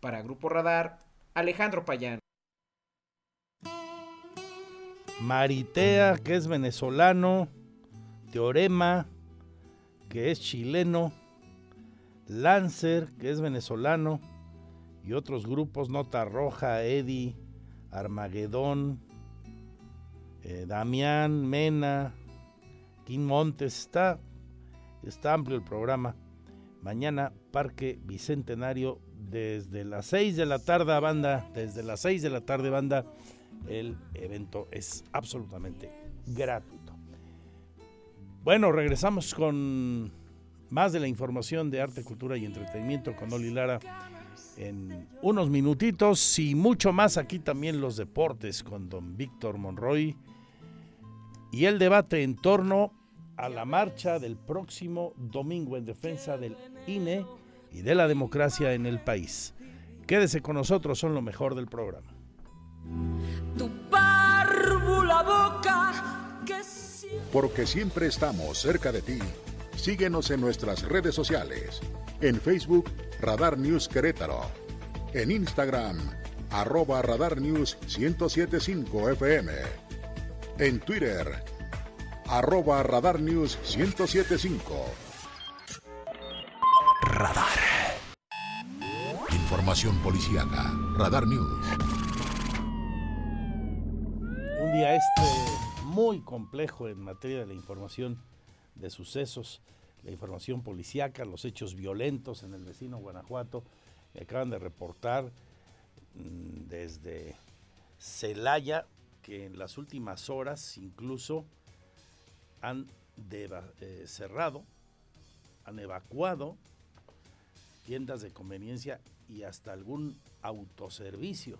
Para Grupo Radar, Alejandro Payán. Maritea, que es venezolano, Teorema, que es chileno, Lancer, que es venezolano, y otros grupos, Nota Roja, Eddie, Armagedón, eh, Damián, Mena, Kim Montes, está, está amplio el programa. Mañana, Parque Bicentenario, desde las 6 de la tarde, banda, desde las 6 de la tarde, banda el evento es absolutamente gratuito. Bueno, regresamos con más de la información de arte, cultura y entretenimiento con Oli Lara en unos minutitos y mucho más aquí también los deportes con don Víctor Monroy y el debate en torno a la marcha del próximo domingo en defensa del INE y de la democracia en el país. Quédese con nosotros, son lo mejor del programa Porque siempre estamos cerca de ti. Síguenos en nuestras redes sociales. En Facebook, Radar News Querétaro. En Instagram, arroba Radar News 1075 FM. En Twitter, arroba Radar News 1075. Radar información policíaca. Radar News. Un día este muy complejo en materia de la información de sucesos, la información policíaca, los hechos violentos en el vecino Guanajuato. Me acaban de reportar mm, desde Celaya que en las últimas horas incluso han eh, cerrado, han evacuado tiendas de conveniencia y hasta algún autoservicio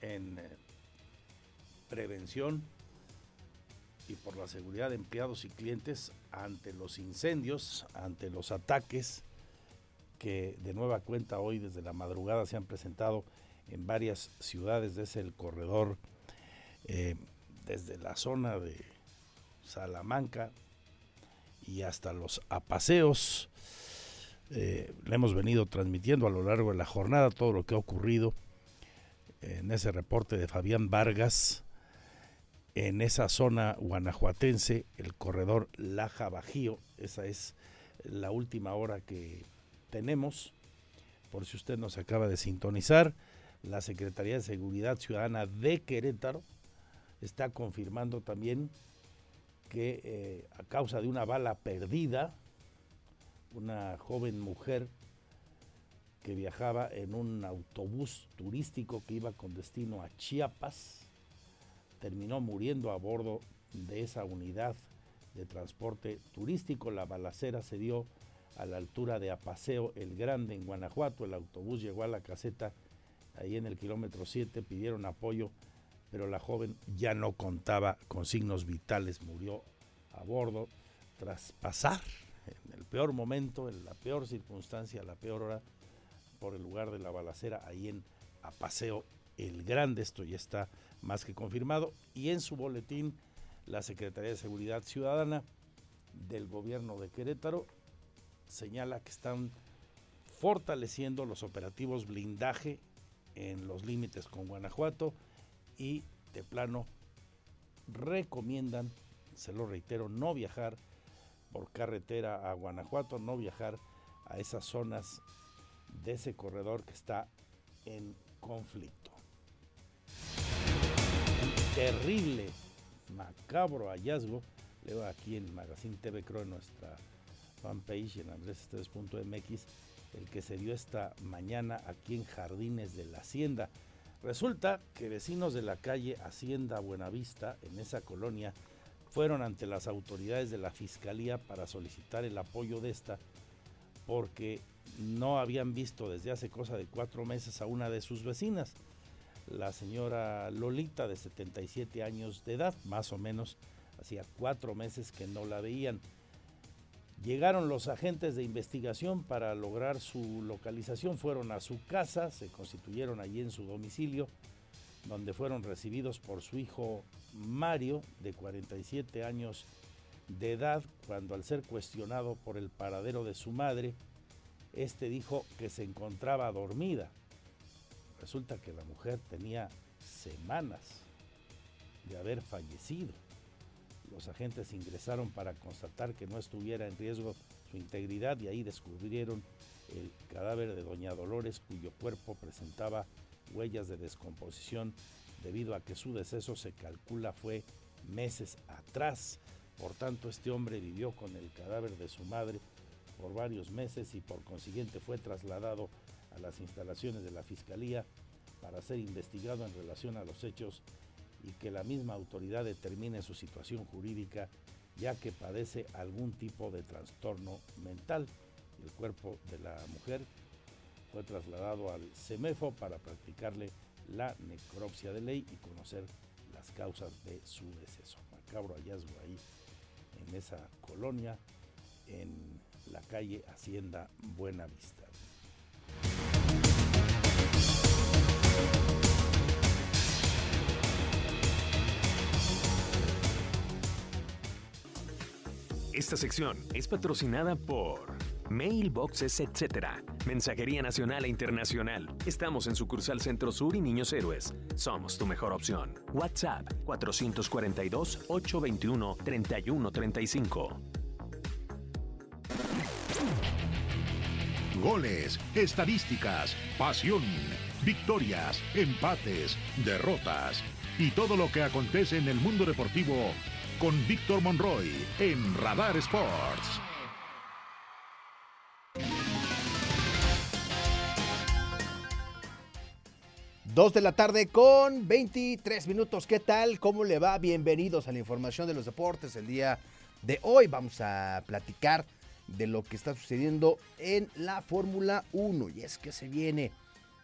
en eh, prevención y por la seguridad de empleados y clientes ante los incendios, ante los ataques que de nueva cuenta hoy desde la madrugada se han presentado en varias ciudades desde el corredor, eh, desde la zona de Salamanca y hasta los apaseos. Eh, le hemos venido transmitiendo a lo largo de la jornada todo lo que ha ocurrido en ese reporte de Fabián Vargas en esa zona guanajuatense, el corredor Laja Bajío. Esa es la última hora que tenemos. Por si usted nos acaba de sintonizar, la Secretaría de Seguridad Ciudadana de Querétaro está confirmando también que eh, a causa de una bala perdida, una joven mujer que viajaba en un autobús turístico que iba con destino a Chiapas, terminó muriendo a bordo de esa unidad de transporte turístico. La balacera se dio a la altura de Apaseo el Grande en Guanajuato. El autobús llegó a la caseta ahí en el kilómetro 7, pidieron apoyo, pero la joven ya no contaba con signos vitales, murió a bordo tras pasar en el peor momento, en la peor circunstancia, la peor hora, por el lugar de la balacera, ahí en Apaseo el Grande. Esto ya está más que confirmado. Y en su boletín, la Secretaría de Seguridad Ciudadana del gobierno de Querétaro señala que están fortaleciendo los operativos blindaje en los límites con Guanajuato y de plano recomiendan, se lo reitero, no viajar por carretera a Guanajuato, no viajar a esas zonas de ese corredor que está en conflicto. Terrible, macabro hallazgo, leo aquí en Magazine TV Creo en nuestra fanpage en andresesteves.mx el que se dio esta mañana aquí en Jardines de la Hacienda. Resulta que vecinos de la calle Hacienda Buenavista, en esa colonia, fueron ante las autoridades de la Fiscalía para solicitar el apoyo de esta porque no habían visto desde hace cosa de cuatro meses a una de sus vecinas, la señora Lolita de 77 años de edad, más o menos, hacía cuatro meses que no la veían. Llegaron los agentes de investigación para lograr su localización, fueron a su casa, se constituyeron allí en su domicilio, donde fueron recibidos por su hijo Mario, de 47 años de edad, cuando al ser cuestionado por el paradero de su madre, este dijo que se encontraba dormida. Resulta que la mujer tenía semanas de haber fallecido. Los agentes ingresaron para constatar que no estuviera en riesgo su integridad y ahí descubrieron el cadáver de doña Dolores cuyo cuerpo presentaba huellas de descomposición debido a que su deceso se calcula fue meses atrás. Por tanto, este hombre vivió con el cadáver de su madre por varios meses y por consiguiente fue trasladado a las instalaciones de la Fiscalía para ser investigado en relación a los hechos y que la misma autoridad determine su situación jurídica ya que padece algún tipo de trastorno mental. El cuerpo de la mujer fue trasladado al CEMEFO para practicarle la necropsia de ley y conocer las causas de su deceso. Macabro hallazgo ahí en esa colonia, en la calle Hacienda Buenavista. Esta sección es patrocinada por Mailboxes, etc. Mensajería nacional e internacional. Estamos en sucursal Centro Sur y Niños Héroes. Somos tu mejor opción. WhatsApp 442-821-3135. Goles, estadísticas, pasión, victorias, empates, derrotas y todo lo que acontece en el mundo deportivo con Víctor Monroy en Radar Sports. Dos de la tarde con 23 minutos. ¿Qué tal? ¿Cómo le va? Bienvenidos a la información de los deportes. El día de hoy vamos a platicar de lo que está sucediendo en la Fórmula 1. Y es que se viene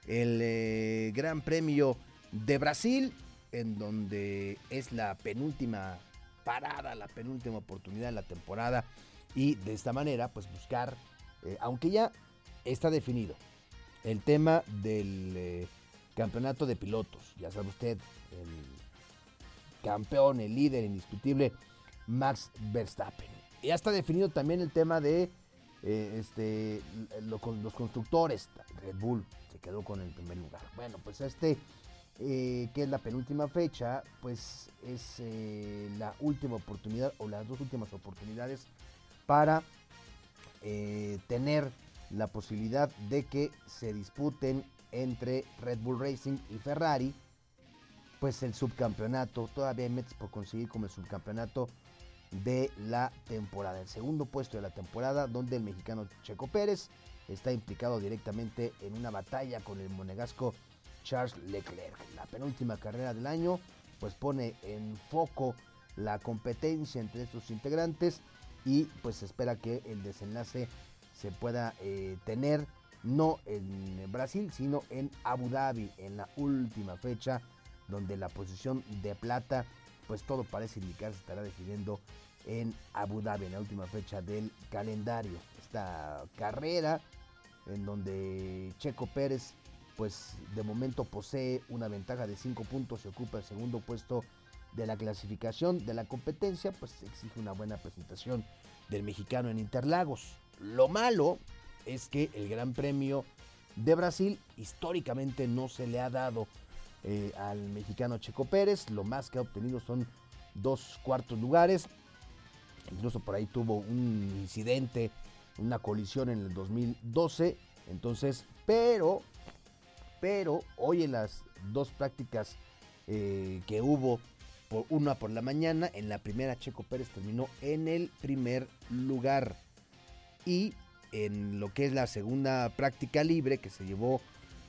el eh, Gran Premio de Brasil, en donde es la penúltima parada, la penúltima oportunidad de la temporada. Y de esta manera, pues buscar, eh, aunque ya está definido el tema del... Eh, campeonato de pilotos. Ya sabe usted, el campeón, el líder indiscutible, Max Verstappen. Ya está definido también el tema de este, los constructores. Red Bull se quedó con el primer lugar. Bueno, pues este, eh, que es la penúltima fecha, pues es eh, la última oportunidad o las dos últimas oportunidades para tener la posibilidad de que se disputen entre Red Bull Racing y Ferrari, pues el subcampeonato, todavía hay metas por conseguir como el subcampeonato de la temporada. El segundo puesto de la temporada donde el mexicano Checo Pérez está implicado directamente en una batalla con el monegasco Charles Leclerc. La penúltima carrera del año pues pone en foco la competencia entre estos integrantes y pues espera que el desenlace se pueda eh, tener no en Brasil, sino en Abu Dhabi, en la última fecha, donde la posición de plata, pues todo parece indicar se estará decidiendo en Abu Dhabi, en la última fecha del calendario. Esta carrera en donde Checo Pérez, pues de momento posee una ventaja de 5 puntos y ocupa el segundo puesto de la clasificación de la competencia, pues exige una buena presentación del mexicano en Interlagos. Lo malo es que el Gran Premio de Brasil históricamente no se le ha dado eh, al mexicano Checo Pérez. Lo más que ha obtenido son dos cuartos lugares. Incluso por ahí tuvo un incidente, una colisión en el 2012. Entonces, pero, pero hoy en las dos prácticas eh, que hubo, por una por la mañana, en la primera Checo Pérez terminó en el primer lugar. Y en lo que es la segunda práctica libre que se llevó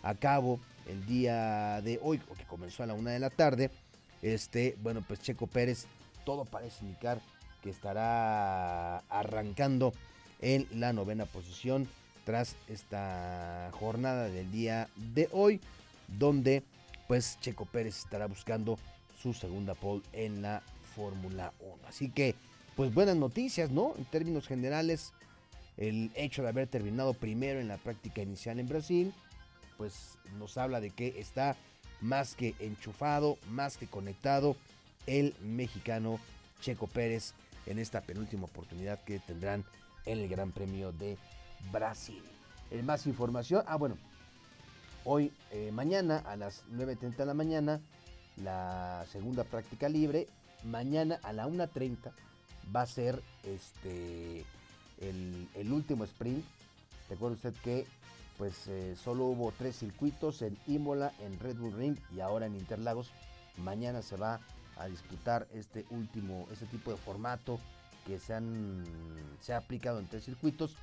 a cabo el día de hoy, o que comenzó a la una de la tarde. Este, bueno, pues Checo Pérez, todo parece indicar que estará arrancando en la novena posición tras esta jornada del día de hoy, donde pues Checo Pérez estará buscando su segunda pole en la Fórmula 1. Así que, pues buenas noticias, ¿no? En términos generales, el hecho de haber terminado primero en la práctica inicial en Brasil, pues nos habla de que está más que enchufado, más que conectado el mexicano Checo Pérez en esta penúltima oportunidad que tendrán en el Gran Premio de Brasil. Más información, ah bueno, hoy, eh, mañana a las 9.30 de la mañana, la segunda práctica libre, mañana a la 1.30 va a ser este el, último sprint. Recuerda usted que pues eh, solo hubo tres circuitos en Imola, en Red Bull Ring y ahora en Interlagos. Mañana se va a disputar este último, este tipo de formato que se, han, se ha aplicado en tres circuitos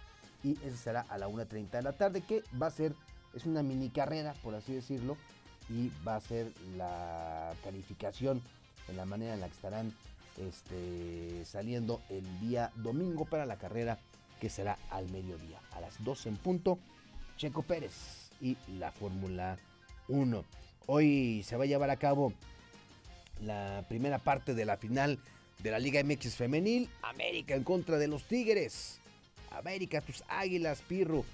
y ese será a la 1.30 de la tarde que va a ser, es una mini carrera por así decirlo y va a ser la calificación en la manera en la que estarán este, saliendo el día domingo para la carrera que será al mediodía, a las 12 en punto, Checo Pérez y la Fórmula 1. Hoy se va a llevar a cabo la primera parte de la final de la Liga MX femenil, América en contra de los Tigres. América, tus águilas, Pirro.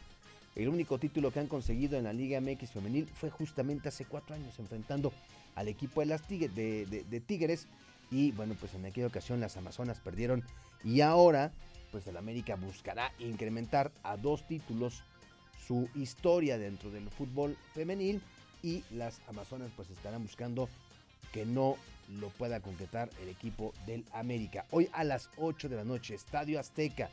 El único título que han conseguido en la Liga MX femenil fue justamente hace cuatro años enfrentando al equipo de, las de Tigres y bueno, pues en aquella ocasión las Amazonas perdieron y ahora pues el América buscará incrementar a dos títulos su historia dentro del fútbol femenil y las Amazonas pues estarán buscando que no lo pueda concretar el equipo del América. Hoy a las 8 de la noche, Estadio Azteca.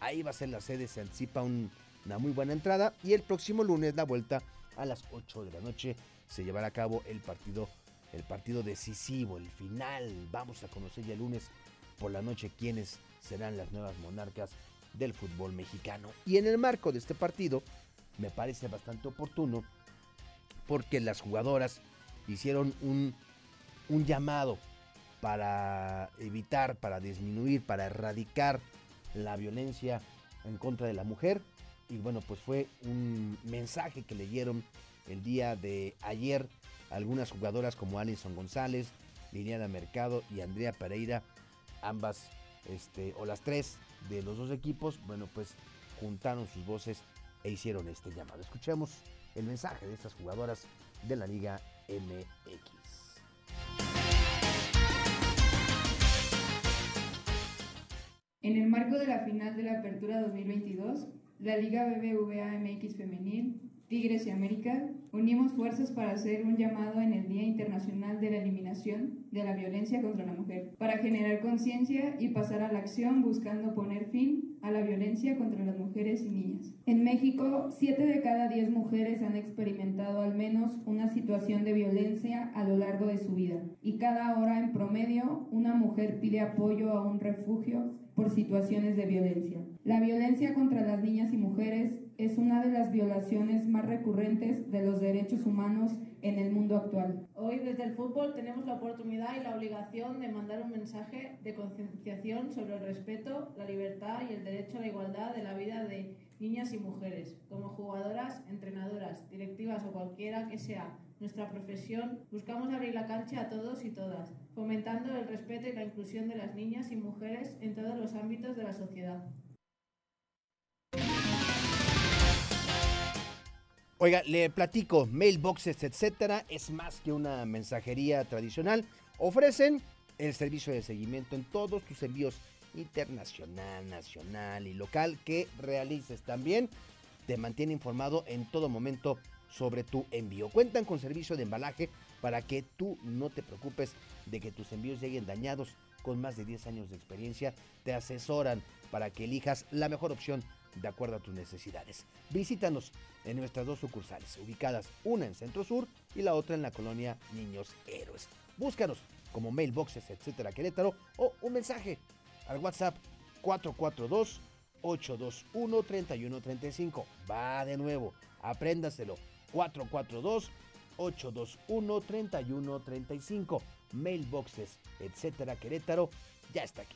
Ahí va a ser la sede, se anticipa un una muy buena entrada y el próximo lunes la vuelta a las 8 de la noche se llevará a cabo el partido el partido decisivo, el final. Vamos a conocer ya el lunes por la noche quiénes serán las nuevas monarcas del fútbol mexicano. Y en el marco de este partido me parece bastante oportuno porque las jugadoras hicieron un, un llamado para evitar, para disminuir, para erradicar la violencia en contra de la mujer. Y bueno, pues fue un mensaje que leyeron el día de ayer algunas jugadoras como Alison González, Liliana Mercado y Andrea Pereira, ambas este, o las tres de los dos equipos, bueno, pues juntaron sus voces e hicieron este llamado. Escuchemos el mensaje de estas jugadoras de la Liga MX. Marco de la final de la Apertura 2022, la Liga BBVA MX Femenil Tigres y América, unimos fuerzas para hacer un llamado en el Día Internacional de la Eliminación de la Violencia contra la Mujer, para generar conciencia y pasar a la acción buscando poner fin a la violencia contra las mujeres y niñas. En México, 7 de cada 10 mujeres han experimentado al menos una situación de violencia a lo largo de su vida, y cada hora en promedio una mujer pide apoyo a un refugio por situaciones de violencia. La violencia contra las niñas y mujeres es una de las violaciones más recurrentes de los derechos humanos en el mundo actual. Hoy desde el fútbol tenemos la oportunidad y la obligación de mandar un mensaje de concienciación sobre el respeto, la libertad y el derecho a la igualdad de la vida de niñas y mujeres. Como jugadoras, entrenadoras, directivas o cualquiera que sea nuestra profesión, buscamos abrir la cancha a todos y todas, fomentando el respeto y la inclusión de las niñas y mujeres en todos los ámbitos de la sociedad. Oiga, le platico, mailboxes, etcétera, es más que una mensajería tradicional. Ofrecen el servicio de seguimiento en todos tus envíos internacional, nacional y local que realices también. Te mantiene informado en todo momento sobre tu envío. Cuentan con servicio de embalaje para que tú no te preocupes de que tus envíos lleguen dañados. Con más de 10 años de experiencia, te asesoran para que elijas la mejor opción de acuerdo a tus necesidades. Visítanos en nuestras dos sucursales, ubicadas una en Centro Sur y la otra en la colonia Niños Héroes. Búscanos como mailboxes, etcétera, Querétaro o un mensaje al WhatsApp 442 821 3135. Va de nuevo, apréndaselo. 442 821 3135. Mailboxes, etcétera, Querétaro, ya está aquí.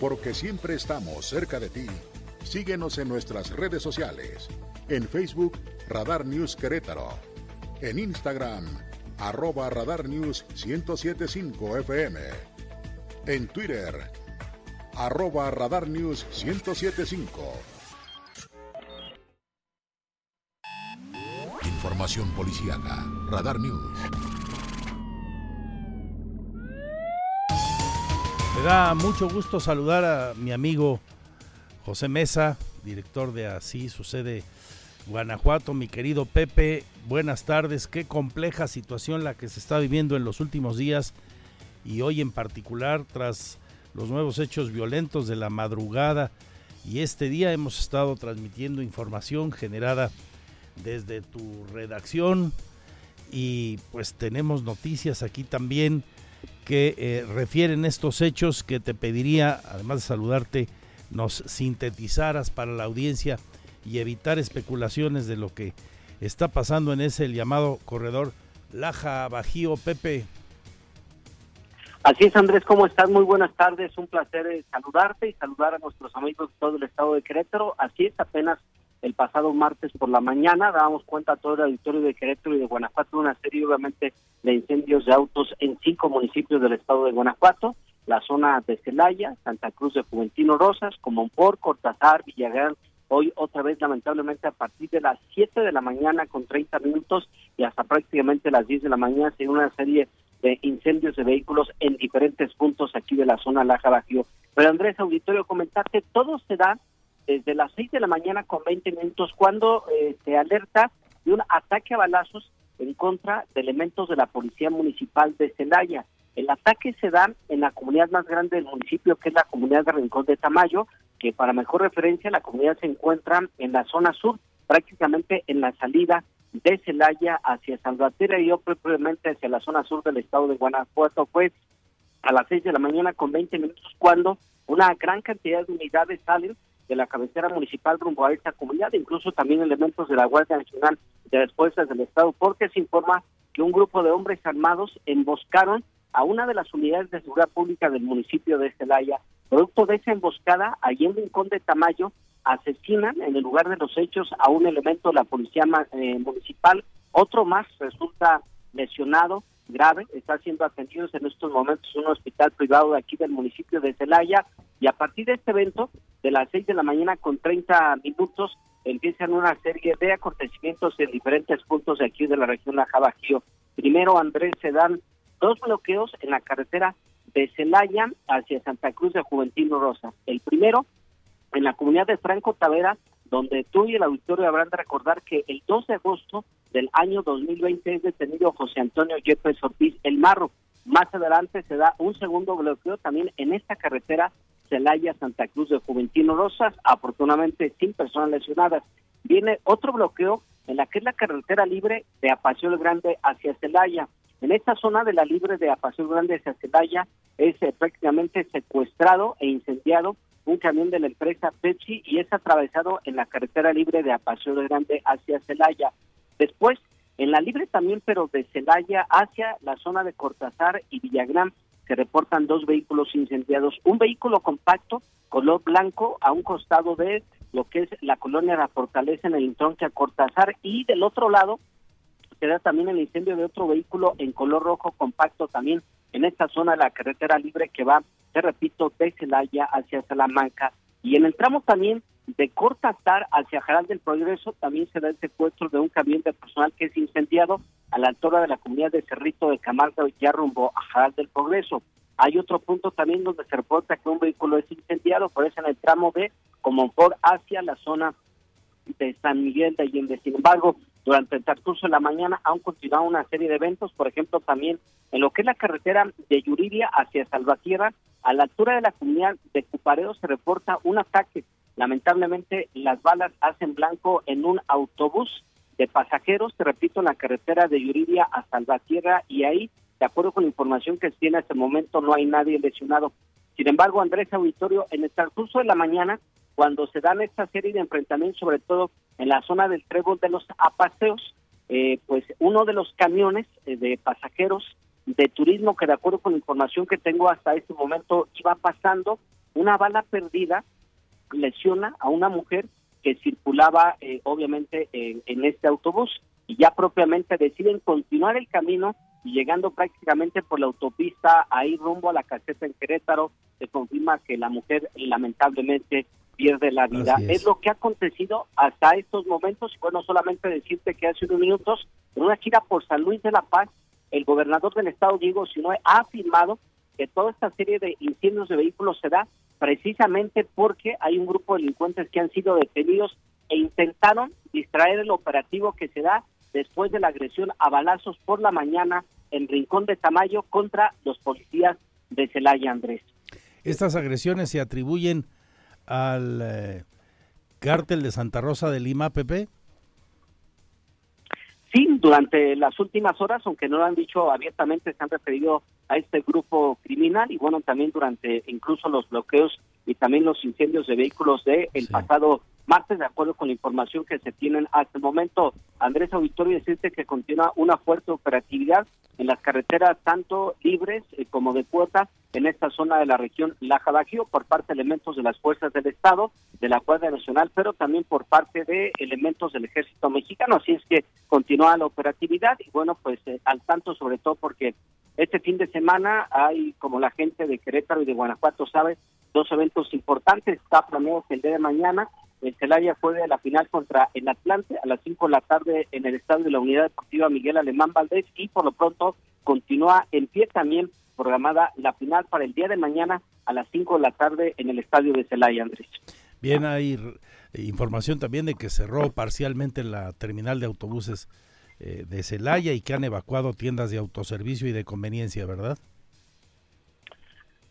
Porque siempre estamos cerca de ti. Síguenos en nuestras redes sociales. En Facebook, Radar News Querétaro. En Instagram, arroba Radar News 1075 FM. En Twitter, arroba Radar News 1075. Información policíaca. Radar News. Me da mucho gusto saludar a mi amigo José Mesa, director de Así Sucede Guanajuato, mi querido Pepe. Buenas tardes, qué compleja situación la que se está viviendo en los últimos días y hoy en particular tras los nuevos hechos violentos de la madrugada y este día hemos estado transmitiendo información generada desde tu redacción y pues tenemos noticias aquí también que eh, refieren estos hechos que te pediría, además de saludarte, nos sintetizaras para la audiencia y evitar especulaciones de lo que está pasando en ese llamado corredor Laja Bajío Pepe. Así es, Andrés, ¿cómo estás? Muy buenas tardes, un placer eh, saludarte y saludar a nuestros amigos de todo el estado de Querétaro. Así es, apenas el pasado martes por la mañana dábamos cuenta a todo el auditorio de Querétaro y de Guanajuato una serie, obviamente, de incendios de autos en cinco municipios del estado de Guanajuato, la zona de Celaya, Santa Cruz de Juventino Rosas, Comonpor, Cortázar, Villagrán, hoy otra vez lamentablemente a partir de las 7 de la mañana con 30 minutos y hasta prácticamente las 10 de la mañana se una serie de incendios de vehículos en diferentes puntos aquí de la zona Laja Bajío. Pero Andrés Auditorio, comentarte, todo se da desde las 6 de la mañana con 20 minutos cuando eh, se alerta de un ataque a balazos en contra de elementos de la Policía Municipal de Celaya. El ataque se da en la comunidad más grande del municipio, que es la comunidad de Rincón de Tamayo, que para mejor referencia la comunidad se encuentra en la zona sur, prácticamente en la salida de Celaya hacia Salvatierra y yo propiamente hacia la zona sur del estado de Guanajuato. Fue a las 6 de la mañana con 20 minutos cuando una gran cantidad de unidades salen de la cabecera municipal rumbo a esta comunidad, incluso también elementos de la Guardia Nacional de las Fuerzas del Estado, porque se informa que un grupo de hombres armados emboscaron a una de las unidades de seguridad pública del municipio de Celaya. Producto de esa emboscada, allí en Rincón de Tamayo, asesinan en el lugar de los hechos a un elemento de la policía eh, municipal. Otro más resulta lesionado grave, está siendo atendido en estos momentos en un hospital privado de aquí del municipio de Celaya y a partir de este evento, de las 6 de la mañana con 30 minutos, empiezan una serie de acontecimientos en diferentes puntos de aquí de la región de Bajío. Primero, Andrés, se dan dos bloqueos en la carretera de Celaya hacia Santa Cruz de Juventino Rosa. El primero, en la comunidad de Franco Tavera, donde tú y el auditorio habrán de recordar que el 2 de agosto del año 2020 es detenido José Antonio Yepes Ortiz El Marro. Más adelante se da un segundo bloqueo también en esta carretera Celaya Santa Cruz de Juventino Rosas, afortunadamente sin personas lesionadas. Viene otro bloqueo en la que es la carretera libre de Apacio Grande hacia Celaya. En esta zona de la libre de Apacio Grande hacia Celaya es eh, prácticamente secuestrado e incendiado un camión de la empresa Pepsi y es atravesado en la carretera libre de Apacio Grande hacia Celaya. Después, en la libre también, pero de Celaya hacia la zona de Cortázar y Villagrán, se reportan dos vehículos incendiados. Un vehículo compacto, color blanco, a un costado de lo que es la colonia de la Fortaleza en el entronque a Cortázar y del otro lado se da también el incendio de otro vehículo en color rojo compacto también en esta zona de la carretera libre que va, te repito, de Celaya hacia Salamanca. Y en el tramo también de Cortázar hacia Jaral del Progreso también se da el secuestro de un camión de personal que es incendiado a la altura de la comunidad de Cerrito de Camargo ya rumbo a Jaral del Progreso. Hay otro punto también donde se reporta que un vehículo es incendiado, por eso en el tramo B, como por hacia la zona de San Miguel de Allende. Sin embargo, durante el transcurso de la mañana han continuado una serie de eventos, por ejemplo, también en lo que es la carretera de Yuriria hacia Salvatierra, a la altura de la comunidad de Cupareo se reporta un ataque. Lamentablemente, las balas hacen blanco en un autobús de pasajeros, te repito, en la carretera de Yuriria a Salvatierra, y ahí, de acuerdo con la información que se tiene hasta el momento, no hay nadie lesionado. Sin embargo, Andrés Auditorio, en el transcurso de la mañana, cuando se dan esta serie de enfrentamientos, sobre todo en la zona del trébol de los apaseos, eh, pues uno de los camiones eh, de pasajeros de turismo que de acuerdo con la información que tengo hasta este momento iba pasando, una bala perdida lesiona a una mujer que circulaba eh, obviamente en, este autobús y ya propiamente deciden continuar el camino y llegando prácticamente por la autopista ahí rumbo a la caseta en Querétaro, se confirma que la mujer lamentablemente pierde la vida. Es. lo que ha acontecido hasta estos momentos. Y bueno, solamente decirte que hace unos minutos, en una gira por San Luis de la Paz, el gobernador del estado, Diego Sinoe, ha afirmado que toda esta serie de incendios de vehículos se da precisamente porque hay un grupo de delincuentes que han sido detenidos e intentaron distraer el operativo que se da después de la agresión a balazos por la mañana en Rincón de Tamayo contra los policías de Celaya, Andrés. Estas agresiones se atribuyen al eh, cártel de Santa Rosa de Lima, Pepe? Sí, durante las últimas horas, aunque no lo han dicho abiertamente, se han referido a este grupo criminal y bueno, también durante incluso los bloqueos y también los incendios de vehículos de el pasado martes, de acuerdo con la información que se tienen hasta el momento. Andrés Auditorio decirte que continúa una fuerte operatividad en las carreteras tanto libres eh, como de cuota en esta zona de la región Laja Bajío por parte de elementos de las fuerzas del Estado, de la Guardia Nacional, pero también por parte de elementos del Ejército Mexicano. Así es que continúa la operatividad y bueno, pues eh, al tanto sobre todo porque este fin de semana hay, como la gente de Querétaro y de Guanajuato sabe, dos eventos importantes. Está planeado que el día de mañana el Celaya juegue la final contra el Atlante a las 5 de la tarde en el estadio de la Unidad Deportiva Miguel Alemán Valdés y por lo pronto continúa en pie también programada la final para el día de mañana a las 5 de la tarde en el estadio de Celaya, Andrés. Bien, hay información también de que cerró parcialmente la terminal de autobuses eh, de Celaya y que han evacuado tiendas de autoservicio y de conveniencia, ¿verdad?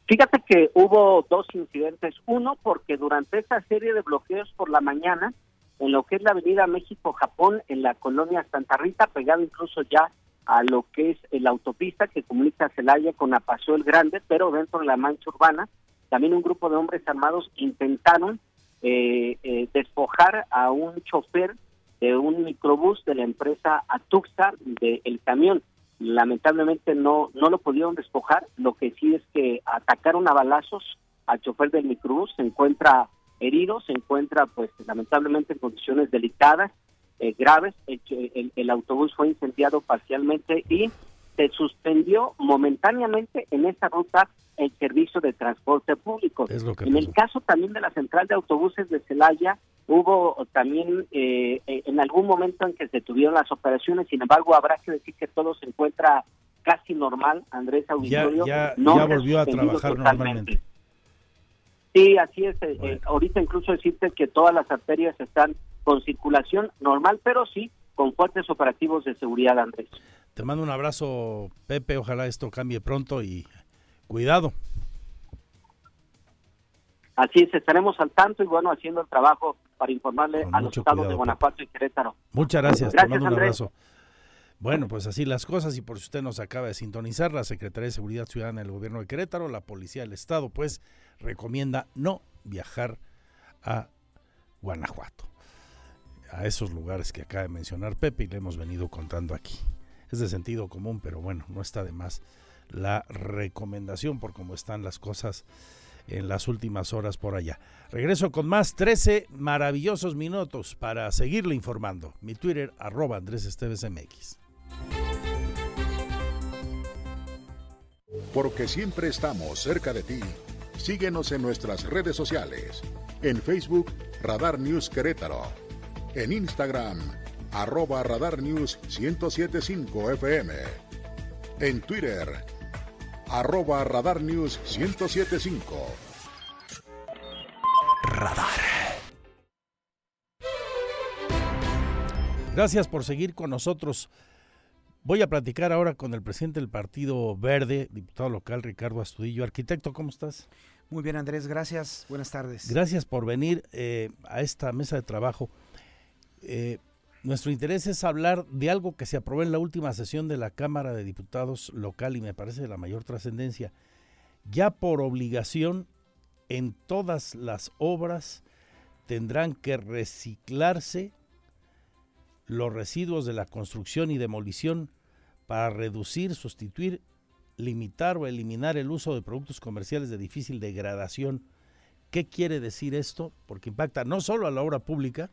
Fíjate que hubo dos incidentes. Uno, porque durante esa serie de bloqueos por la mañana, en lo que es la avenida México-Japón, en la colonia Santa Rita, pegado incluso ya a lo que es la autopista que comunica Celaya con Apaseo el Grande, pero dentro de la mancha urbana, también un grupo de hombres armados intentaron eh, eh, despojar a un chofer de un microbús de la empresa Atuxa del camión. Lamentablemente no, no lo pudieron despojar, lo que sí es que atacaron a balazos al chofer del microbús, se encuentra herido, se encuentra pues lamentablemente en condiciones delicadas, eh, graves, el, el, autobús fue incendiado parcialmente y se suspendió momentáneamente en esa ruta el servicio de transporte público. en el caso también de la central de autobuses de Celaya, hubo también eh, eh, en algún momento en que se tuvieron las operaciones, sin embargo, habrá que decir que todo se encuentra casi normal, Andrés Auditorio. Ya, no volvió a trabajar normalmente. Sí, así es. Eh, ahorita incluso decirte que todas las arterias están con circulación normal, pero sí con fuertes operativos de seguridad, Andrés. Te mando un abrazo, Pepe. Ojalá esto cambie pronto y cuidado. Así es, estaremos al tanto y bueno, haciendo el trabajo para informarle a los estados de Guanajuato y Querétaro. Muchas gracias, te mando un abrazo. Bueno, pues así las cosas y por si usted nos acaba de sintonizar, la Secretaría de Seguridad Ciudadana del Gobierno de Querétaro, la Policía del Estado, pues recomienda no viajar a Guanajuato, a esos lugares que acaba de mencionar Pepe y le hemos venido contando aquí. Es de sentido común, pero bueno, no está de más la recomendación por cómo están las cosas en las últimas horas por allá. Regreso con más 13 maravillosos minutos para seguirle informando. Mi Twitter, arroba Andrés Esteves MX. Porque siempre estamos cerca de ti. Síguenos en nuestras redes sociales. En Facebook, Radar News Querétaro. En Instagram, arroba Radar News 1075 FM. En Twitter, arroba Radar News 1075. Radar. Gracias por seguir con nosotros. Voy a platicar ahora con el presidente del Partido Verde, diputado local Ricardo Astudillo. Arquitecto, ¿cómo estás? Muy bien, Andrés, gracias. Buenas tardes. Gracias por venir eh, a esta mesa de trabajo. Eh, nuestro interés es hablar de algo que se aprobó en la última sesión de la Cámara de Diputados local y me parece de la mayor trascendencia. Ya por obligación, en todas las obras tendrán que reciclarse los residuos de la construcción y demolición para reducir, sustituir, limitar o eliminar el uso de productos comerciales de difícil degradación. ¿Qué quiere decir esto? Porque impacta no solo a la obra pública,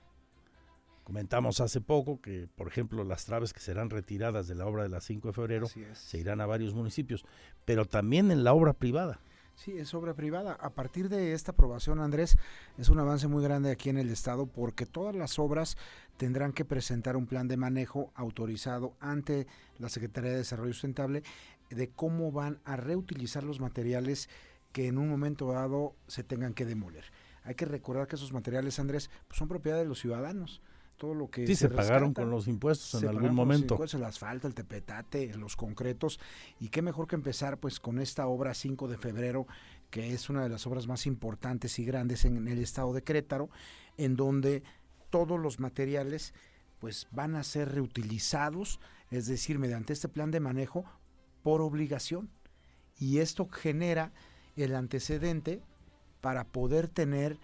Comentamos hace poco que, por ejemplo, las traves que serán retiradas de la obra de la 5 de febrero se irán a varios municipios, pero también en la obra privada. Sí, es obra privada. A partir de esta aprobación, Andrés, es un avance muy grande aquí en el Estado porque todas las obras tendrán que presentar un plan de manejo autorizado ante la Secretaría de Desarrollo Sustentable de cómo van a reutilizar los materiales que en un momento dado se tengan que demoler. Hay que recordar que esos materiales, Andrés, pues son propiedad de los ciudadanos todo lo que sí se, pagaron con los impuestos en algún momento. los el asfalto el tepetate los concretos. Y qué mejor que empezar pues con esta obra 5 de febrero que es una de las obras más importantes y grandes en el estado de Querétaro en donde todos los materiales pues van a ser reutilizados es decir mediante este plan de manejo por obligación. Y esto genera el antecedente para poder tener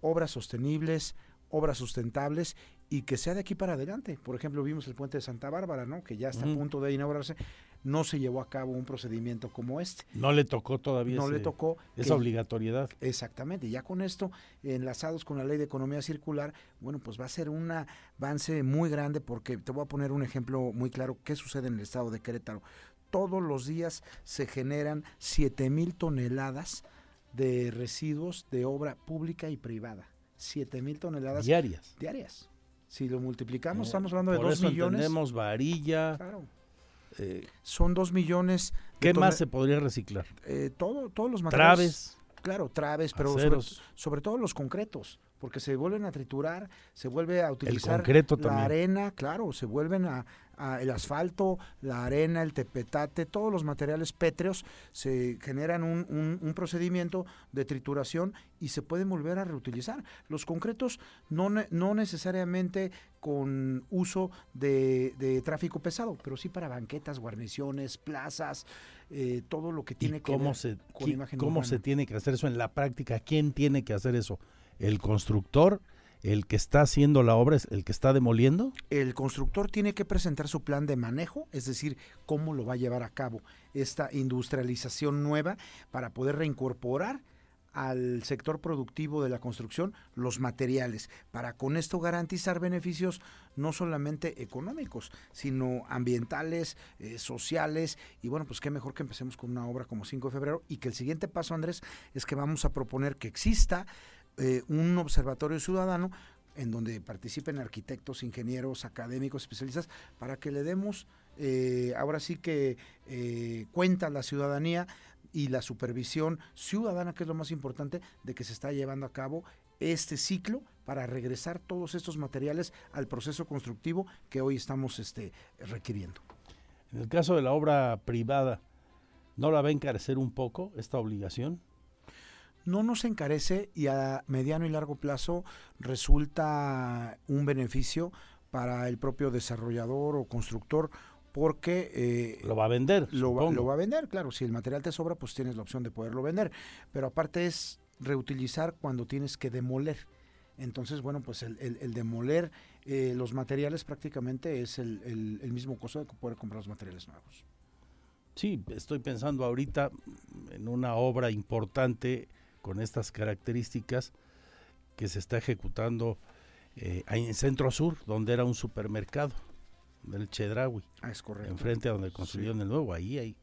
obras sostenibles, obras sustentables y que sea de aquí para adelante. Por ejemplo, vimos el puente de Santa Bárbara, ¿no? Que ya está a punto de inaugurarse. No se llevó a cabo un procedimiento como este. No le tocó todavía. No le tocó esa obligatoriedad. Exactamente. Ya con esto, enlazados con la ley de economía circular, bueno, pues va a ser un avance muy grande porque te voy a poner un ejemplo muy claro. ¿Qué sucede en el estado de Querétaro? Todos los días se generan 7 mil toneladas de residuos de obra pública y privada. 7 mil toneladas diarias. Diarias. Si lo multiplicamos, estamos hablando de 2 millones. Tenemos varilla. Claro. Eh, Son 2 millones. ¿Qué más se podría reciclar? Eh, todo, todos los materiales. Traves. Claro, traves, pero sobre, todo los concretos, porque se vuelven a triturar, se vuelve a utilizar la arena, claro, se vuelven a, el asfalto, la arena, el tepetate, todos los materiales pétreos se generan un, procedimiento de trituración y se pueden volver a reutilizar. Los concretos no, no necesariamente con uso de, tráfico pesado, pero sí para banquetas, guarniciones, plazas, eh, todo lo que tiene que ver se, con imagen ¿Cómo se tiene que hacer eso en la práctica? ¿Quién tiene que hacer eso? ¿El constructor? el que está haciendo la obra es el que está demoliendo? El constructor tiene que presentar su plan de manejo, es decir, cómo lo va a llevar a cabo esta industrialización nueva para poder reincorporar al sector productivo de la construcción los materiales, para con esto garantizar beneficios no solamente económicos, sino ambientales, eh, sociales, y bueno, pues qué mejor que empecemos con una obra como 5 de febrero y que el siguiente paso, Andrés, es que vamos a proponer que exista eh, un observatorio ciudadano en donde participen arquitectos, ingenieros, académicos, especialistas, para que le demos eh, ahora sí que cuenta a la ciudadanía y la supervisión ciudadana, que es lo más importante, de que se está llevando a cabo este ciclo para regresar todos estos materiales al proceso constructivo que hoy estamos este, requiriendo. En el caso de la obra privada, ¿no la va a encarecer un poco esta obligación? no nos encarece y a mediano y largo plazo resulta un beneficio para el propio desarrollador o constructor porque eh, lo va a vender lo va, lo va, a vender claro si el material te sobra pues tienes la opción de poderlo vender pero aparte es reutilizar cuando tienes que demoler. Entonces bueno pues el, demoler eh, los materiales prácticamente es el, el mismo costo de poder comprar los materiales nuevos. Sí estoy pensando ahorita en una obra importante con estas características que se está ejecutando eh, en Centro Sur, donde era un supermercado del Chedraui. Ah, es correcto. Enfrente a donde construyeron el nuevo, ahí hay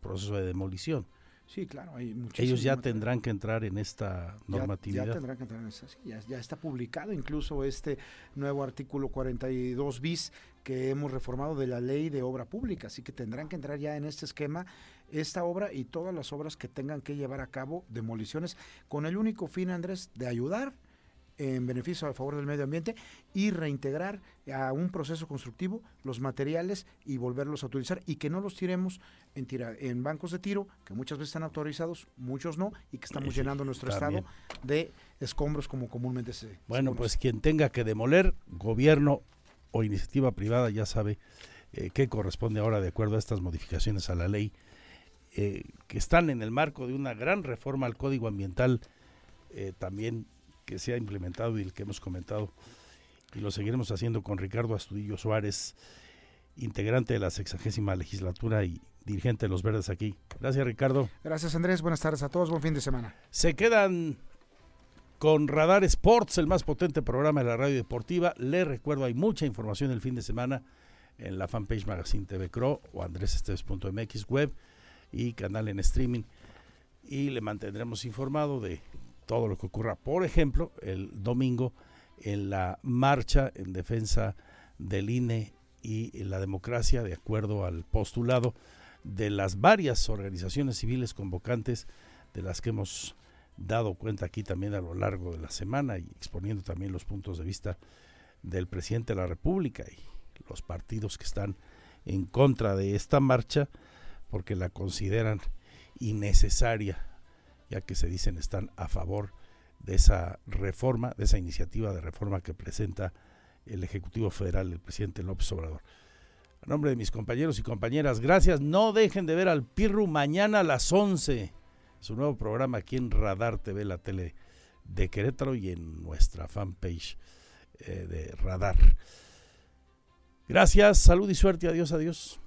proceso de demolición. Sí, claro, hay Ellos ya tendrán que entrar en esta normatividad. Ya, tendrán que entrar en esta, sí, ya, ya, está publicado incluso este nuevo artículo 42 bis que hemos reformado de la ley de obra pública, así que tendrán que entrar ya en este esquema esta obra y todas las obras que tengan que llevar a cabo demoliciones con el único fin, Andrés, de ayudar en beneficio a favor del medio ambiente y reintegrar a un proceso constructivo los materiales y volverlos a utilizar y que no los tiremos en, tira, en bancos de tiro que muchas veces están autorizados, muchos no y que estamos llenando nuestro estado de escombros como comúnmente se. Bueno, pues quien tenga que demoler, gobierno o iniciativa privada ya sabe eh, qué corresponde ahora de acuerdo a estas modificaciones a la ley eh, que están en el marco de una gran reforma al Código Ambiental eh, también que se ha implementado y el que hemos comentado y lo seguiremos haciendo con Ricardo Astudillo Suárez, integrante de la sexagésima legislatura y dirigente de Los Verdes aquí. Gracias Ricardo. Gracias Andrés, buenas tardes a todos, buen fin de semana. Se quedan con Radar Sports, el más potente programa de la radio deportiva. Le recuerdo, hay mucha información el fin de semana en la fanpage Magazine TV Cro o andresesteves.mx web y canal en streaming. Y le mantendremos informado de todo lo que ocurra. Por ejemplo, el domingo en la marcha en defensa del INE y la democracia, de acuerdo al postulado de las varias organizaciones civiles convocantes de las que hemos dado cuenta aquí también a lo largo de la semana y exponiendo también los puntos de vista del presidente de la República y los partidos que están en contra de esta marcha porque la consideran innecesaria, ya que se dicen están a favor de esa reforma, de esa iniciativa de reforma que presenta el Ejecutivo Federal, el presidente López Obrador. A nombre de mis compañeros y compañeras, gracias. No dejen de ver al Pirru mañana a las 11. Su nuevo programa aquí en Radar TV, la tele de Querétaro y en nuestra fanpage eh, de Radar. Gracias, salud y suerte. Adiós, adiós.